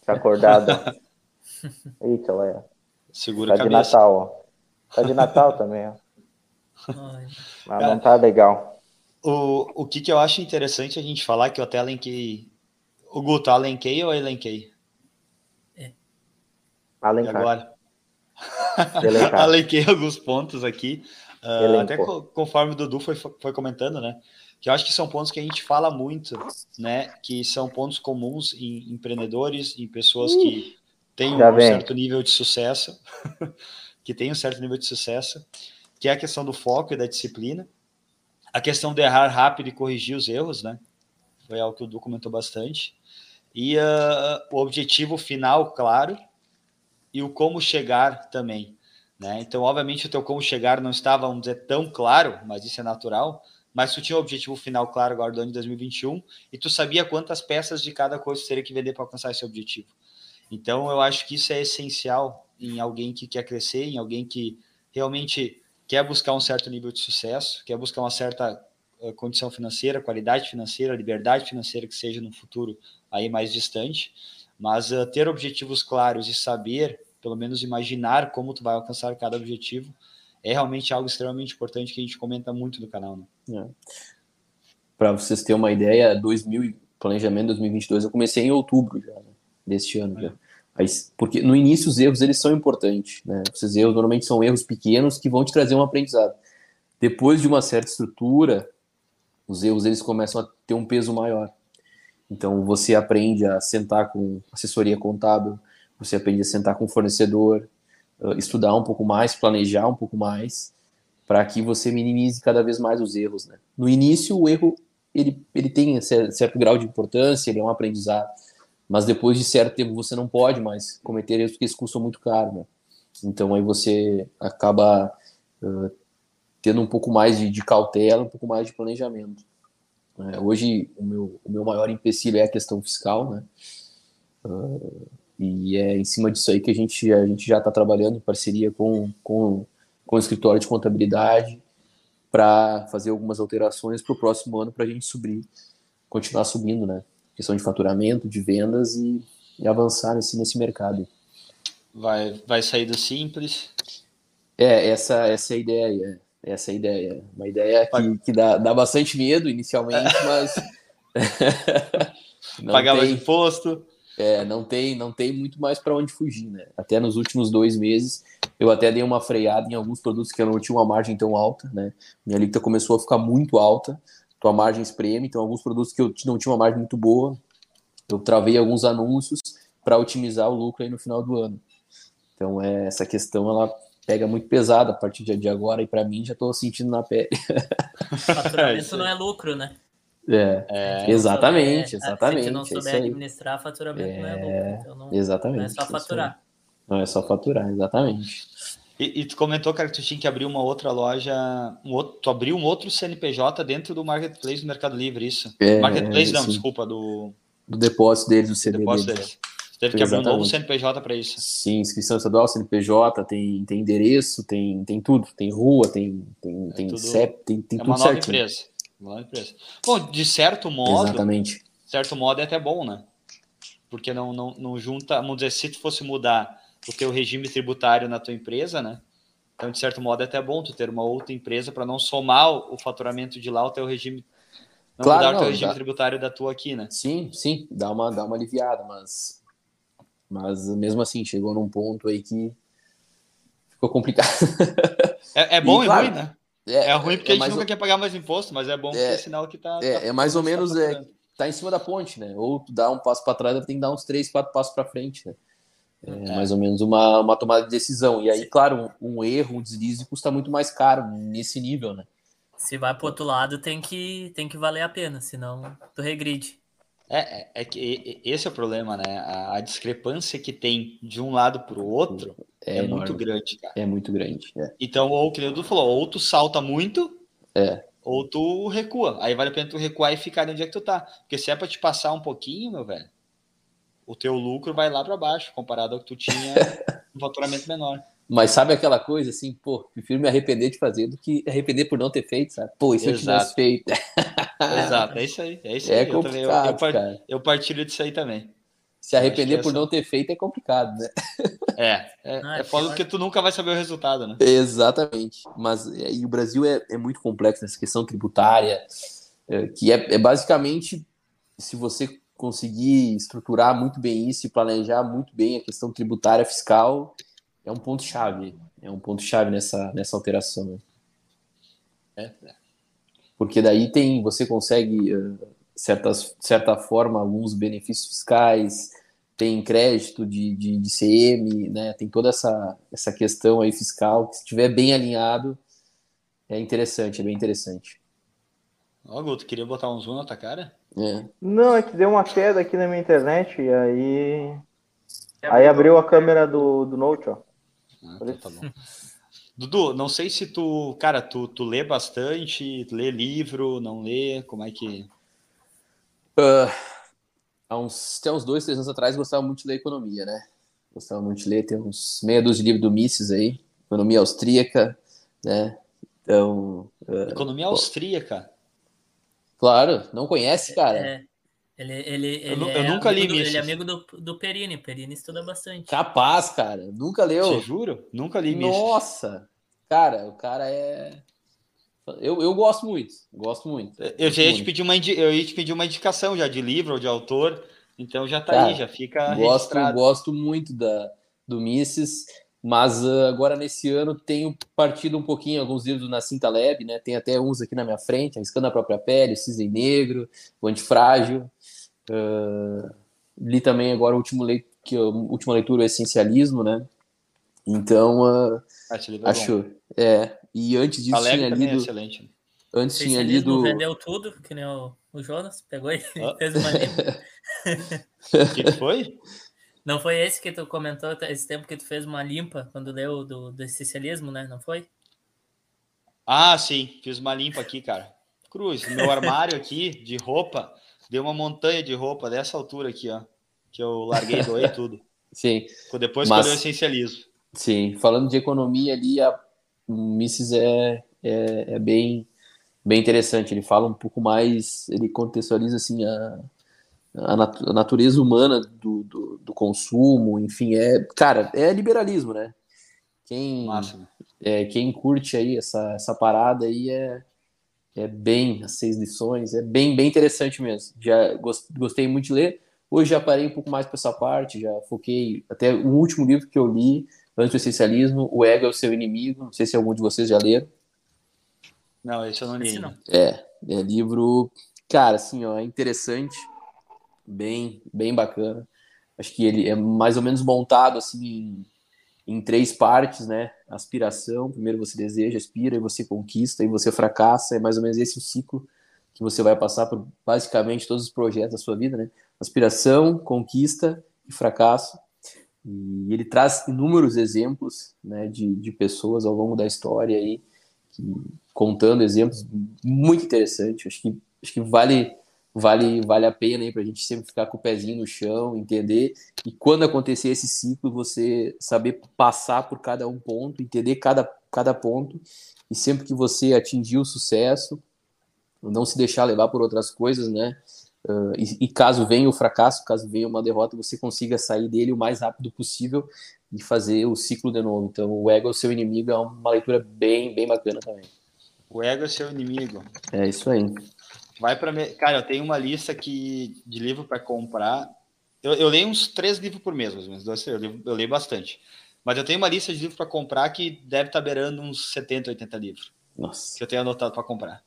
Tá acordado. <laughs> Eita, olha. Segura tá de Natal, ó. Tá de Natal também, ó. Mas não tá legal. O, o que, que eu acho interessante a gente falar, que eu até elenquei. O Guto, alenquei ou elenquei? É. Alencar. agora? <laughs> alenquei alguns pontos aqui. Uh, até conforme o Dudu foi, foi comentando, né? Que eu acho que são pontos que a gente fala muito, né? Que são pontos comuns em empreendedores, em pessoas que têm um certo nível de sucesso, <laughs> que têm um certo nível de sucesso, que é a questão do foco e da disciplina a questão de errar rápido e corrigir os erros, né? Foi algo que o Du comentou bastante. E uh, o objetivo final, claro, e o como chegar também. Né? Então, obviamente, o teu como chegar não estava, vamos dizer, tão claro, mas isso é natural. Mas tu tinha o objetivo final claro agora do ano de 2021 e tu sabia quantas peças de cada coisa tu teria que vender para alcançar esse objetivo. Então, eu acho que isso é essencial em alguém que quer crescer, em alguém que realmente quer buscar um certo nível de sucesso, quer buscar uma certa uh, condição financeira, qualidade financeira, liberdade financeira que seja no futuro aí mais distante, mas uh, ter objetivos claros e saber, pelo menos imaginar como tu vai alcançar cada objetivo, é realmente algo extremamente importante que a gente comenta muito no canal. Né? É. Para vocês terem uma ideia, 2000, planejamento 2022 eu comecei em outubro já, né, deste ano. É. Já. Porque no início os erros eles são importantes, né? Esses erros normalmente são erros pequenos que vão te trazer um aprendizado. Depois de uma certa estrutura, os erros eles começam a ter um peso maior. Então você aprende a sentar com assessoria contábil, você aprende a sentar com fornecedor, estudar um pouco mais, planejar um pouco mais, para que você minimize cada vez mais os erros. Né? No início o erro ele, ele tem certo grau de importância, ele é um aprendizado mas depois de certo tempo você não pode mais cometer erros porque eles custam muito caro, né? Então aí você acaba uh, tendo um pouco mais de, de, cautela, um pouco mais de planejamento. É, hoje o meu, o meu maior empecilho é a questão fiscal, né? E é em cima disso aí que a gente, a gente já está trabalhando em parceria com, com, com o escritório de contabilidade para fazer algumas alterações para o próximo ano para a gente subir, continuar subindo, né? questão de faturamento, de vendas e, e avançar nesse, nesse mercado. Vai, vai sair do simples. É, essa, essa é a ideia. Essa é a ideia. Uma ideia que, que dá, dá bastante medo inicialmente, mas. <laughs> <laughs> Pagar mais imposto. É, não tem, não tem muito mais para onde fugir, né? Até nos últimos dois meses, eu até dei uma freada em alguns produtos que eu não tinha uma margem tão alta, né? Minha alíquota começou a ficar muito alta tua margem espreme. Então, alguns produtos que eu não tinha uma margem muito boa, eu travei alguns anúncios para otimizar o lucro aí no final do ano. Então, é, essa questão ela pega muito pesada a partir de agora e para mim já estou sentindo na pele. <laughs> Faturamento não é lucro, né? É, é exatamente, souber, exatamente. Se não souber administrar, faturamento é, não é lucro. Então não, exatamente. Não é só faturar. Não é só faturar, exatamente. E, e, tu comentou, cara, que tu tinha que abrir uma outra loja, um outro, tu abriu um outro CNPJ dentro do Marketplace do Mercado Livre, isso? É, Marketplace, não, desculpa, do... Do depósito deles, do CD depósito deles. deles. Teve que abrir um novo CNPJ para isso. Sim, inscrição estadual, CNPJ, tem, tem endereço, tem, tem tudo. Tem rua, tem, tem, é tem tudo, CEP, tem, tem é tudo uma nova empresa. Bom, de certo modo. Exatamente. certo modo é até bom, né? Porque não, não, não junta. Vamos dizer, se tu fosse mudar o teu regime tributário na tua empresa, né? Então, de certo modo, é até bom tu ter uma outra empresa para não somar o faturamento de lá o teu regime. Não claro, mudar não, o teu regime dá... tributário da tua aqui, né? Sim, sim, dá uma, dá uma aliviada, mas mas mesmo assim, chegou num ponto aí que ficou complicado. É, é bom e, claro, ruim, né? É, é ruim porque é a gente nunca quer pagar mais imposto, mas é bom porque é, é sinal que tá. É, tá, é mais ou menos tá, é, tá em cima da ponte, né? Ou tu dá um passo para trás, tem que dar uns três, quatro passos para frente, né? É, é, mais ou menos uma, uma tomada de decisão. E aí, claro, um, um, erro, um deslize custa muito mais caro nesse nível, né? Se vai para outro lado, tem que, tem que valer a pena, senão tu regride. É, é, é que esse é o problema, né? A, a discrepância que tem de um lado para o outro é, é muito grande, cara. É muito grande. É. Então, ou o que o Edu falou, ou tu salta muito, é. ou tu recua. Aí vale a pena tu recuar e ficar onde é que tu tá. Porque se é para te passar um pouquinho, meu velho, o teu lucro vai lá para baixo, comparado ao que tu tinha <laughs> um faturamento menor. Mas sabe aquela coisa assim, pô, prefiro me arrepender de fazer do que arrepender por não ter feito, sabe? Pô, isso Exato. eu tivesse feito. <laughs> Exato, é isso aí. É, isso <laughs> é aí. complicado, eu, também, eu, eu, eu, partilho disso aí também. Se arrepender por não ter feito é complicado, né? É, é, ah, é foda porque tu nunca vai saber o resultado, né? Exatamente. Mas é, e o Brasil é, é muito complexo nessa questão tributária, é, que é, é basicamente se você conseguir estruturar muito bem isso e planejar muito bem a questão tributária fiscal, é um ponto chave. É um ponto chave nessa, nessa alteração. Né? É, Porque daí tem, você consegue, uh, certas, certa forma, alguns benefícios fiscais, tem crédito de, de, de, CM, né? Tem toda essa, essa questão aí fiscal, que se estiver bem alinhado, é interessante, é bem interessante. Ó, Guto, queria botar um zoom na tua cara? É. Não, é que deu uma queda aqui na minha internet e aí. Aí abriu a câmera do, do Note, ó. Ah, então tá bom. <laughs> Dudu, não sei se tu, cara, tu, tu lê bastante, lê livro, não lê, como é que... Uh, há uns, até uns dois, três anos atrás, gostava muito de ler economia, né? Gostava muito de ler, tem uns meia dúzia de livros do Mises aí, economia austríaca, né? Então... Uh, economia austríaca? Claro, não conhece, cara? É, ele, ele, ele eu, eu é nunca li do. Ele é amigo do, do Perini. Perini estuda bastante. Capaz, cara. Nunca leu. Você juro? Nunca li Mises. Nossa! Cara, o cara é. Eu, eu gosto muito. Gosto muito. Eu já ia te pedir uma, eu ia te pedir uma indicação já de livro ou de autor. Então já tá cara, aí, já fica. Gosto, registrado. gosto muito da, do Mises. Mas uh, agora nesse ano tenho partido um pouquinho alguns livros do Nassim Taleb, né? Tem até uns aqui na minha frente, Arriscando a Própria Pele, o Cisne Negro, o Antifrágil. Uh, li também agora o último leitura, que a última leitura, o Essencialismo, né? Então, uh, acho, é. E antes disso Taleb tinha é lido. É excelente. Antes tinha lido. vendeu tudo, que nem o, o Jonas pegou e ah. fez uma. <laughs> O que foi? Não foi esse que tu comentou esse tempo que tu fez uma limpa quando leu do, do essencialismo, né? Não foi? Ah, sim, fiz uma limpa aqui, cara. Cruz, meu armário aqui de roupa deu uma montanha de roupa dessa altura aqui, ó. Que eu larguei, doei <laughs> tudo. Sim. Depois Mas, que eu essencialismo. Sim, falando de economia ali, a Misses é, é, é, bem, bem interessante. Ele fala um pouco mais, ele contextualiza assim a, a, nat a natureza humana do, do, do, consumo, enfim, é, cara, é liberalismo, né? Quem, é, quem curte aí essa, essa parada aí é, é bem, as seis lições, é bem, bem interessante mesmo. Já gostei muito de ler. Hoje já parei um pouco mais para essa parte, já foquei. Até o último livro que eu li, antes do essencialismo, O Ego é o Seu Inimigo. Não sei se algum de vocês já leram. Não, esse eu não li. Não. É, é livro, cara, assim, ó, é interessante, bem, bem bacana. Acho que ele é mais ou menos montado assim em três partes, né? Aspiração, primeiro você deseja, aspira, e você conquista, e você fracassa, é mais ou menos esse o ciclo que você vai passar por basicamente todos os projetos da sua vida, né? Aspiração, conquista e fracasso. E ele traz inúmeros exemplos, né, de, de pessoas ao longo da história aí, que, contando exemplos muito interessantes. Acho que, acho que vale vale, vale a pena aí para a gente sempre ficar com o pezinho no chão, entender. E quando acontecer esse ciclo, você saber passar por cada um ponto, entender cada, cada ponto. E sempre que você atingir o sucesso, não se deixar levar por outras coisas, né? Uh, e, e, caso venha o fracasso, caso venha uma derrota, você consiga sair dele o mais rápido possível e fazer o ciclo de novo. Então, o ego é o seu inimigo, é uma leitura bem, bem bacana também. O ego é seu inimigo. É isso aí. Vai para cara, eu tenho uma lista aqui de livro para comprar. Eu, eu, leio uns três livros por mês, mas eu, leio, eu leio bastante. Mas eu tenho uma lista de livros para comprar que deve estar tá beirando uns 70, 80 livros. Nossa. Que eu tenho anotado para comprar.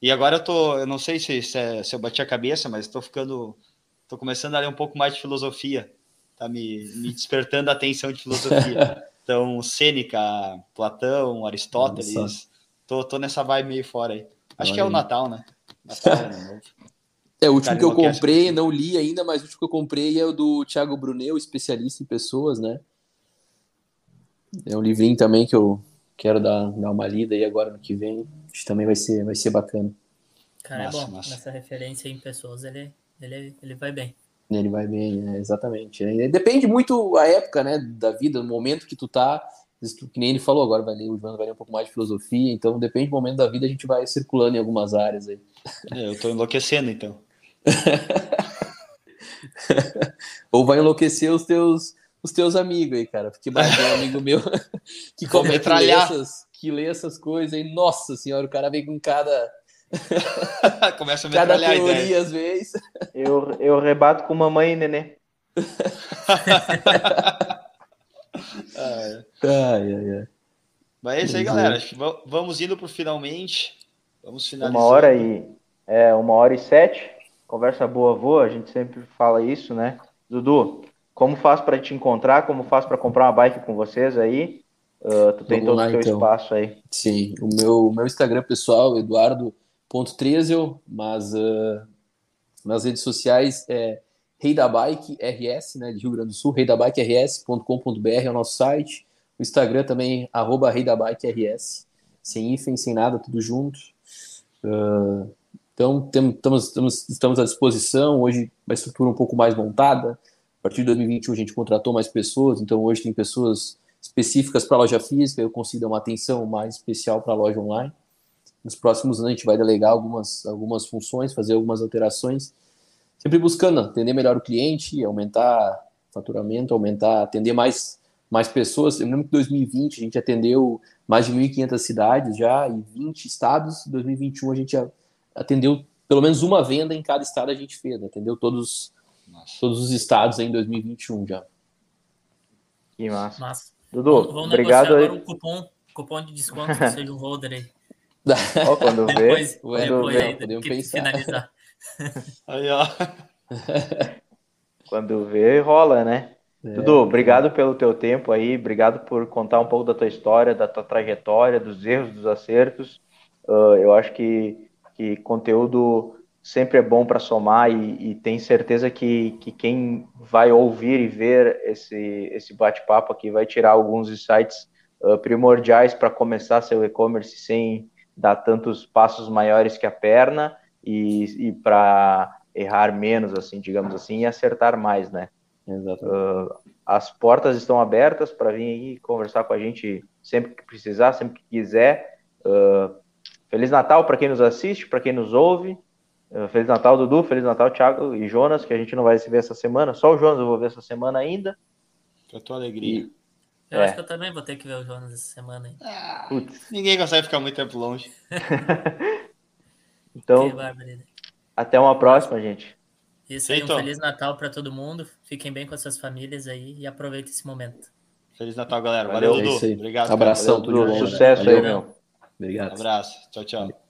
E agora eu tô, eu não sei se, se, é, se eu bati a cabeça, mas estou ficando, estou começando a ler um pouco mais de filosofia. Tá me, me despertando a atenção de filosofia. <laughs> Então, Sêneca, Platão, Aristóteles. Tô, tô nessa vibe meio fora aí. Acho Olha que é o Natal, né? Natal, né? É, o último que eu comprei, não li ainda, mas o último que eu comprei é o do Thiago Brunel, especialista em pessoas, né? É um livrinho também que eu quero dar, dar uma lida aí agora no que vem. Acho que também vai ser, vai ser bacana. Cara, é massa, é bom. Massa. Nessa referência em pessoas, ele, ele, ele vai bem. Ele vai bem, é, exatamente. É, depende muito a época, né, da vida, no momento que tu tá. Que nem ele falou agora, vai ler, o João vai ler um pouco mais de filosofia, então depende do momento da vida, a gente vai circulando em algumas áreas aí. É, eu tô enlouquecendo, então. <laughs> Ou vai enlouquecer os teus, os teus amigos aí, cara. Porque mais um amigo meu <laughs> que começa a ler essas, que lê essas coisas aí, nossa senhora, o cara vem com cada. <laughs> Começa a Cada teoria, às vezes. Eu, eu rebato com mamãe e nenê. Ai, ai, ai. Mas é isso aí, galera. Acho que vamos indo para finalmente. Vamos finalizar. Uma hora e é uma hora e sete. Conversa boa, boa. A gente sempre fala isso, né? Dudu, como faz para te encontrar? Como faz para comprar uma bike com vocês aí? Uh, tu tem todo o teu então. espaço aí. Sim, o meu, meu Instagram pessoal, Eduardo.trezel, mas uh, nas redes sociais é Rei da Bike RS, né, de Rio Grande do Sul, reidabikeRS.com.br é o nosso site. O Instagram também, arroba Rei da Bike RS, sem hífen, sem nada, tudo junto. Uh, então, tem, estamos, estamos, estamos à disposição. Hoje, uma estrutura um pouco mais montada. A partir de 2021, a gente contratou mais pessoas, então hoje tem pessoas específicas para a loja física, eu consigo dar uma atenção mais especial para a loja online. Nos próximos anos, a gente vai delegar algumas, algumas funções, fazer algumas alterações, sempre buscando atender melhor o cliente, aumentar faturamento, aumentar, atender mais, mais pessoas. Eu lembro que em 2020 a gente atendeu mais de 1.500 cidades já, em 20 estados. Em 2021 a gente atendeu pelo menos uma venda em cada estado a gente fez, né? atendeu todos, todos os estados em 2021 já. Que massa. massa. Dudu, vamos obrigado aí. um cupom, cupom de desconto que <laughs> seja um holder aí. Oh, quando <laughs> vê, depois, quando depois vê, aí, podemos pensar. finalizar. Aí, ó. <laughs> Quando vê, rola, né? É, Dudu, obrigado pelo teu tempo aí, obrigado por contar um pouco da tua história, da tua trajetória, dos erros, dos acertos. Uh, eu acho que, que conteúdo sempre é bom para somar e, e tenho certeza que, que quem vai ouvir e ver esse, esse bate-papo aqui vai tirar alguns insights uh, primordiais para começar seu e-commerce sem dar tantos passos maiores que a perna e, e para errar menos, assim, digamos assim, e acertar mais, né? Uh, as portas estão abertas para vir aí conversar com a gente sempre que precisar, sempre que quiser. Uh, Feliz Natal para quem nos assiste, para quem nos ouve. Uh, Feliz Natal, Dudu. Feliz Natal, Thiago e Jonas, que a gente não vai se ver essa semana. Só o Jonas eu vou ver essa semana ainda. Pra tua alegria. E... Eu é. acho que eu também vou ter que ver o Jonas essa semana. Hein? Ah, ninguém consegue ficar muito tempo longe. <laughs> então, até uma próxima, gente. Isso aí, um Feliz Natal para todo mundo. Fiquem bem com as suas famílias aí e aproveitem esse momento. Feliz Natal, galera. Valeu, Valeu Dudu. Obrigado. Abração, tudo bom. Sucesso Valeu, aí, meu. Obrigado. Um abraço. Tchau, tchau.